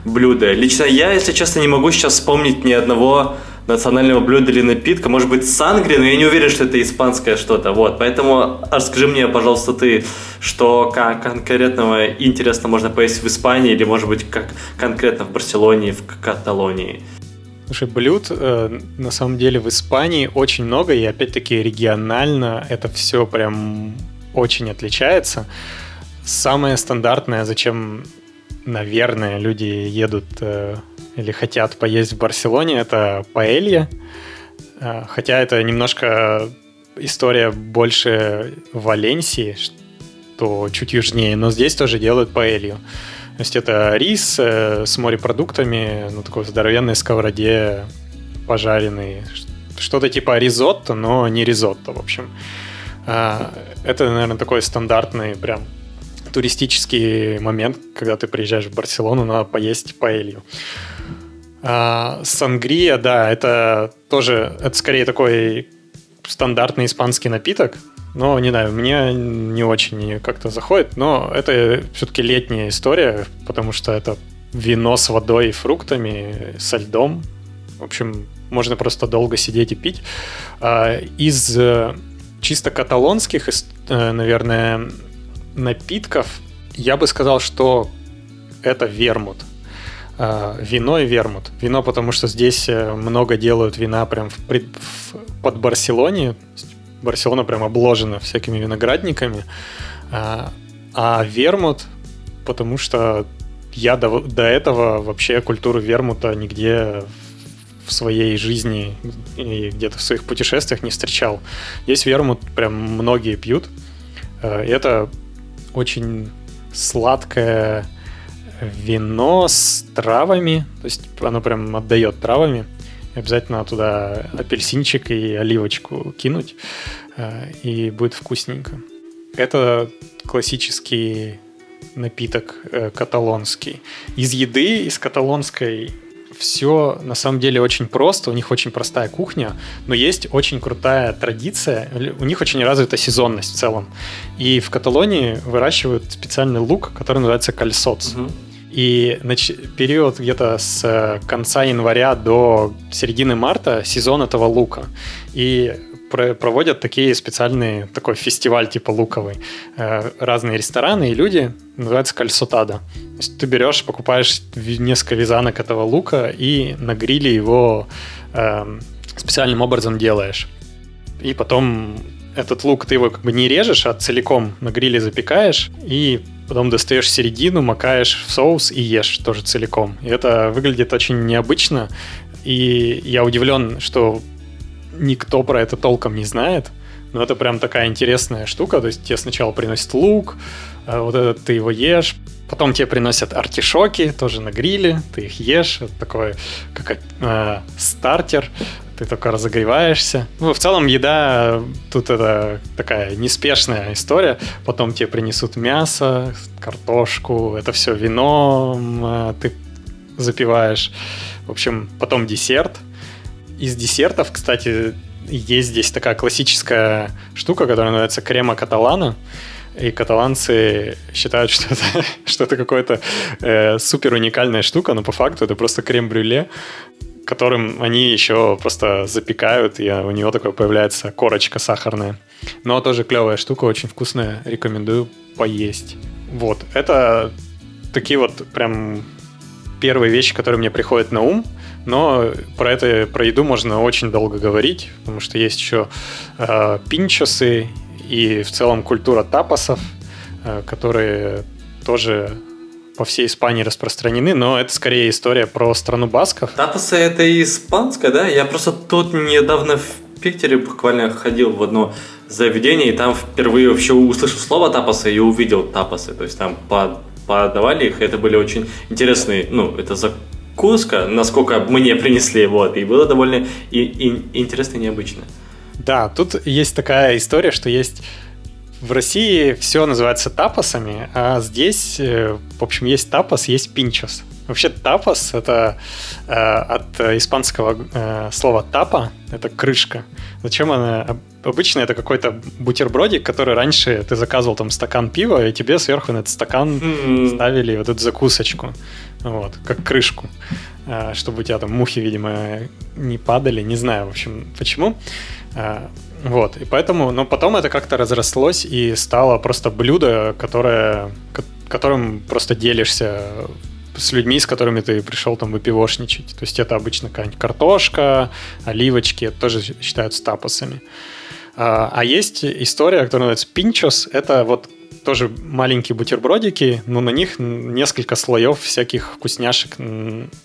блюда. Лично я, если честно, не могу сейчас вспомнить ни одного национального блюда или напитка. Может быть, сангри, но я не уверен, что это испанское что-то. Вот, поэтому расскажи мне, пожалуйста, ты, что как конкретного интересно можно поесть в Испании или, может быть, как конкретно в Барселоне, в Каталонии. Слушай, блюд э, на самом деле в Испании очень много, и опять-таки регионально это все прям очень отличается. самое стандартное, зачем, наверное, люди едут э, или хотят поесть в Барселоне, это паэлья. Э, хотя это немножко история больше Валенсии, что чуть южнее, но здесь тоже делают паэлью. То есть это рис э, с морепродуктами на такой здоровенной сковороде пожаренный. Что-то типа ризотто, но не ризотто, в общем. Это, наверное, такой стандартный прям туристический момент, когда ты приезжаешь в Барселону, надо поесть паэлью. А, сангрия, да, это тоже, это скорее такой стандартный испанский напиток, но, не знаю, мне не очень как-то заходит, но это все-таки летняя история, потому что это вино с водой и фруктами, со льдом. В общем, можно просто долго сидеть и пить. А, из э, чисто каталонских, э, наверное, напитков я бы сказал, что это вермут. А, вино и вермут. Вино, потому что здесь э, много делают вина прям в, в, под Барселоне. Барселона прям обложена всякими виноградниками. А, а вермут, потому что я до, до этого вообще культуру вермута нигде в своей жизни и где-то в своих путешествиях не встречал. Здесь вермут прям многие пьют. Это очень сладкое вино с травами. То есть оно прям отдает травами. Обязательно туда апельсинчик и оливочку кинуть, э, и будет вкусненько. Это классический напиток э, каталонский. Из еды, из каталонской все на самом деле очень просто, у них очень простая кухня, но есть очень крутая традиция, у них очень развита сезонность в целом. И в Каталонии выращивают специальный лук, который называется кальсоц. Угу. И нач... период где-то с э, конца января до середины марта сезон этого лука. И проводят такие специальные, такой фестиваль типа луковый. Э, разные рестораны и люди, называется кальсотада. То есть ты берешь, покупаешь несколько вязанок этого лука и на гриле его э, специальным образом делаешь. И потом этот лук ты его как бы не режешь, а целиком на гриле запекаешь и потом достаешь середину, макаешь в соус и ешь тоже целиком. И это выглядит очень необычно. И я удивлен, что никто про это толком не знает. Но это прям такая интересная штука. То есть тебе сначала приносят лук, а вот этот ты его ешь, Потом тебе приносят артишоки, тоже на гриле, ты их ешь, это такой как э, стартер ты только разогреваешься. Ну, в целом еда тут это такая неспешная история. Потом тебе принесут мясо, картошку, это все вино а, ты запиваешь. В общем, потом десерт. Из десертов, кстати, есть здесь такая классическая штука, которая называется крема каталана. И каталанцы считают, *laughs* что это, что это какая-то э, супер уникальная штука, но по факту это просто крем-брюле которым они еще просто запекают, и у него такое появляется корочка сахарная. Но тоже клевая штука, очень вкусная, рекомендую поесть. Вот, это такие вот прям первые вещи, которые мне приходят на ум, но про это, про еду можно очень долго говорить, потому что есть еще э, пинчосы и в целом культура тапасов, э, которые тоже по всей Испании распространены, но это скорее история про страну басков. Тапасы это испанская, да? Я просто тут недавно в Питере буквально ходил в одно заведение, и там впервые вообще услышал слово тапасы и увидел тапасы. То есть там подавали их, это были очень интересные, ну, это закуска, насколько мне принесли, вот, и было довольно и, и интересно и необычно. Да, тут есть такая история, что есть в России все называется тапосами, а здесь, э, в общем, есть тапос, есть пинчос. Вообще тапос это э, от испанского э, слова тапа, это крышка. Зачем она? Обычно это какой-то бутербродик, который раньше ты заказывал там стакан пива, и тебе сверху на этот стакан mm-hmm. ставили вот эту закусочку, вот, как крышку, э, чтобы у тебя там мухи, видимо, не падали, не знаю, в общем, почему. Э, вот, и поэтому, но потом это как-то разрослось и стало просто блюдо, которое, которым просто делишься с людьми, с которыми ты пришел там выпивошничать. То есть это обычно какая-нибудь картошка, оливочки, это тоже считаются тапосами. А, а есть история, которая называется пинчос. Это вот тоже маленькие бутербродики, но на них несколько слоев всяких вкусняшек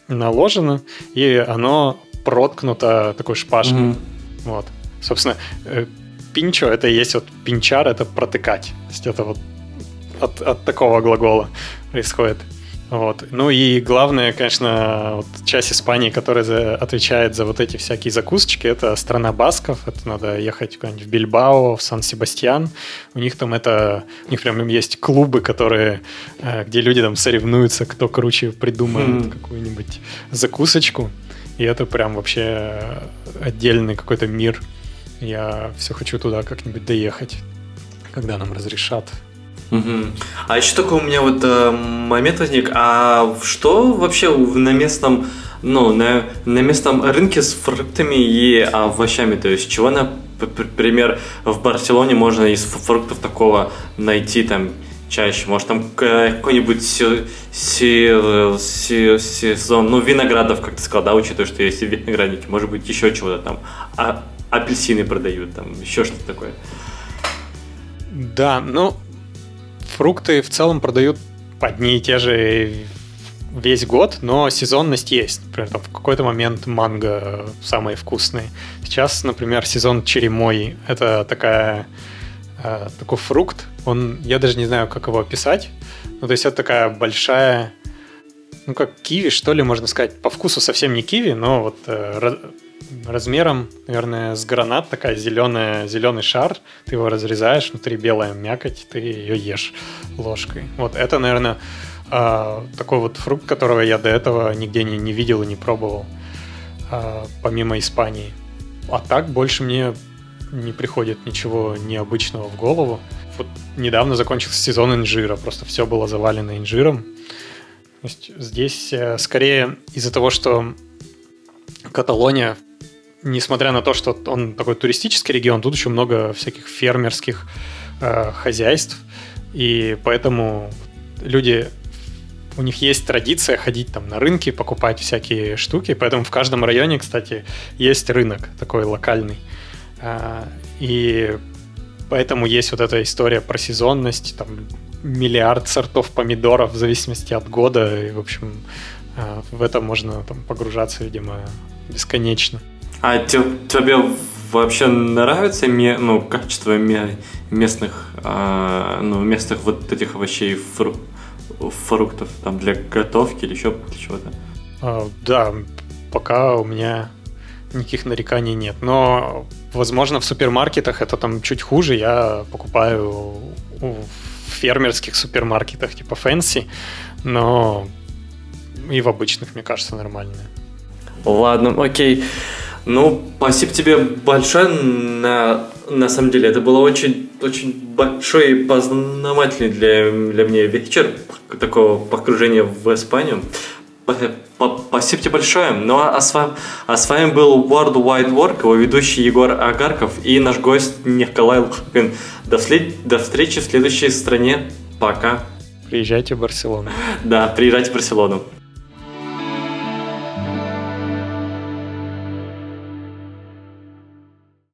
наложено, и оно проткнуто такой шпажкой. Mm-hmm. Вот. Собственно, э, пинчо это и есть вот пинчар, это протыкать. То есть это вот от, от такого глагола происходит. Вот. Ну и главное, конечно, вот часть Испании, которая за, отвечает за вот эти всякие закусочки, это страна басков. Это надо ехать куда-нибудь в Бильбао, в Сан-Себастьян. У них там это... У них прям есть клубы, которые... Э, где люди там соревнуются, кто круче придумает mm. какую-нибудь закусочку. И это прям вообще отдельный какой-то мир. Я все хочу туда как-нибудь доехать, когда нам разрешат. А еще такой у меня вот э, момент возник. А что вообще на местном, ну, на, на местном рынке с фруктами и овощами? То есть чего, например, в Барселоне можно из фруктов такого найти там чаще? Может, там какой-нибудь сезон, ну, виноградов, как ты сказал, да, учитывая, что есть виноградники, может быть, еще чего-то там, а апельсины продают, там, еще что-то такое. Да, ну, фрукты в целом продают одни и те же весь год, но сезонность есть. Например, там в какой-то момент манго самые вкусные. Сейчас, например, сезон черемой. Это такая, э, такой фрукт. Он, я даже не знаю, как его описать. Ну, то есть это такая большая, ну, как киви, что ли, можно сказать. По вкусу совсем не киви, но вот э, размером, наверное, с гранат, такая зеленая, зеленый шар, ты его разрезаешь, внутри белая мякоть, ты ее ешь ложкой. Вот это, наверное, а, такой вот фрукт, которого я до этого нигде не, не видел и не пробовал, а, помимо Испании. А так больше мне не приходит ничего необычного в голову. Вот недавно закончился сезон инжира, просто все было завалено инжиром. То есть здесь э, скорее из-за того, что Каталония несмотря на то, что он такой туристический регион, тут еще много всяких фермерских э, хозяйств, и поэтому люди у них есть традиция ходить там на рынки, покупать всякие штуки, поэтому в каждом районе, кстати, есть рынок такой локальный. Э, и поэтому есть вот эта история про сезонность, там миллиард сортов помидоров в зависимости от года, и, в общем, э, в это можно там погружаться, видимо, бесконечно. А тебе вообще нравится ну, качество местных, а, ну, местных вот этих овощей, фру, фруктов там для готовки или еще для чего-то? А, да, пока у меня никаких нареканий нет. Но, возможно, в супермаркетах это там чуть хуже. Я покупаю в фермерских супермаркетах типа Fancy, но и в обычных, мне кажется, нормальные. Ладно, окей. Ну, спасибо тебе большое. На, на самом деле, это было очень, очень большой и познавательный для, для меня вечер такого погружения в Испанию. Спасибо тебе большое. Ну а с, вами, а с вами был World Wide Work, его ведущий Егор Агарков и наш гость Николай Лухин. До, след... До встречи в следующей стране. Пока. Приезжайте в Барселону. Да, приезжайте в Барселону.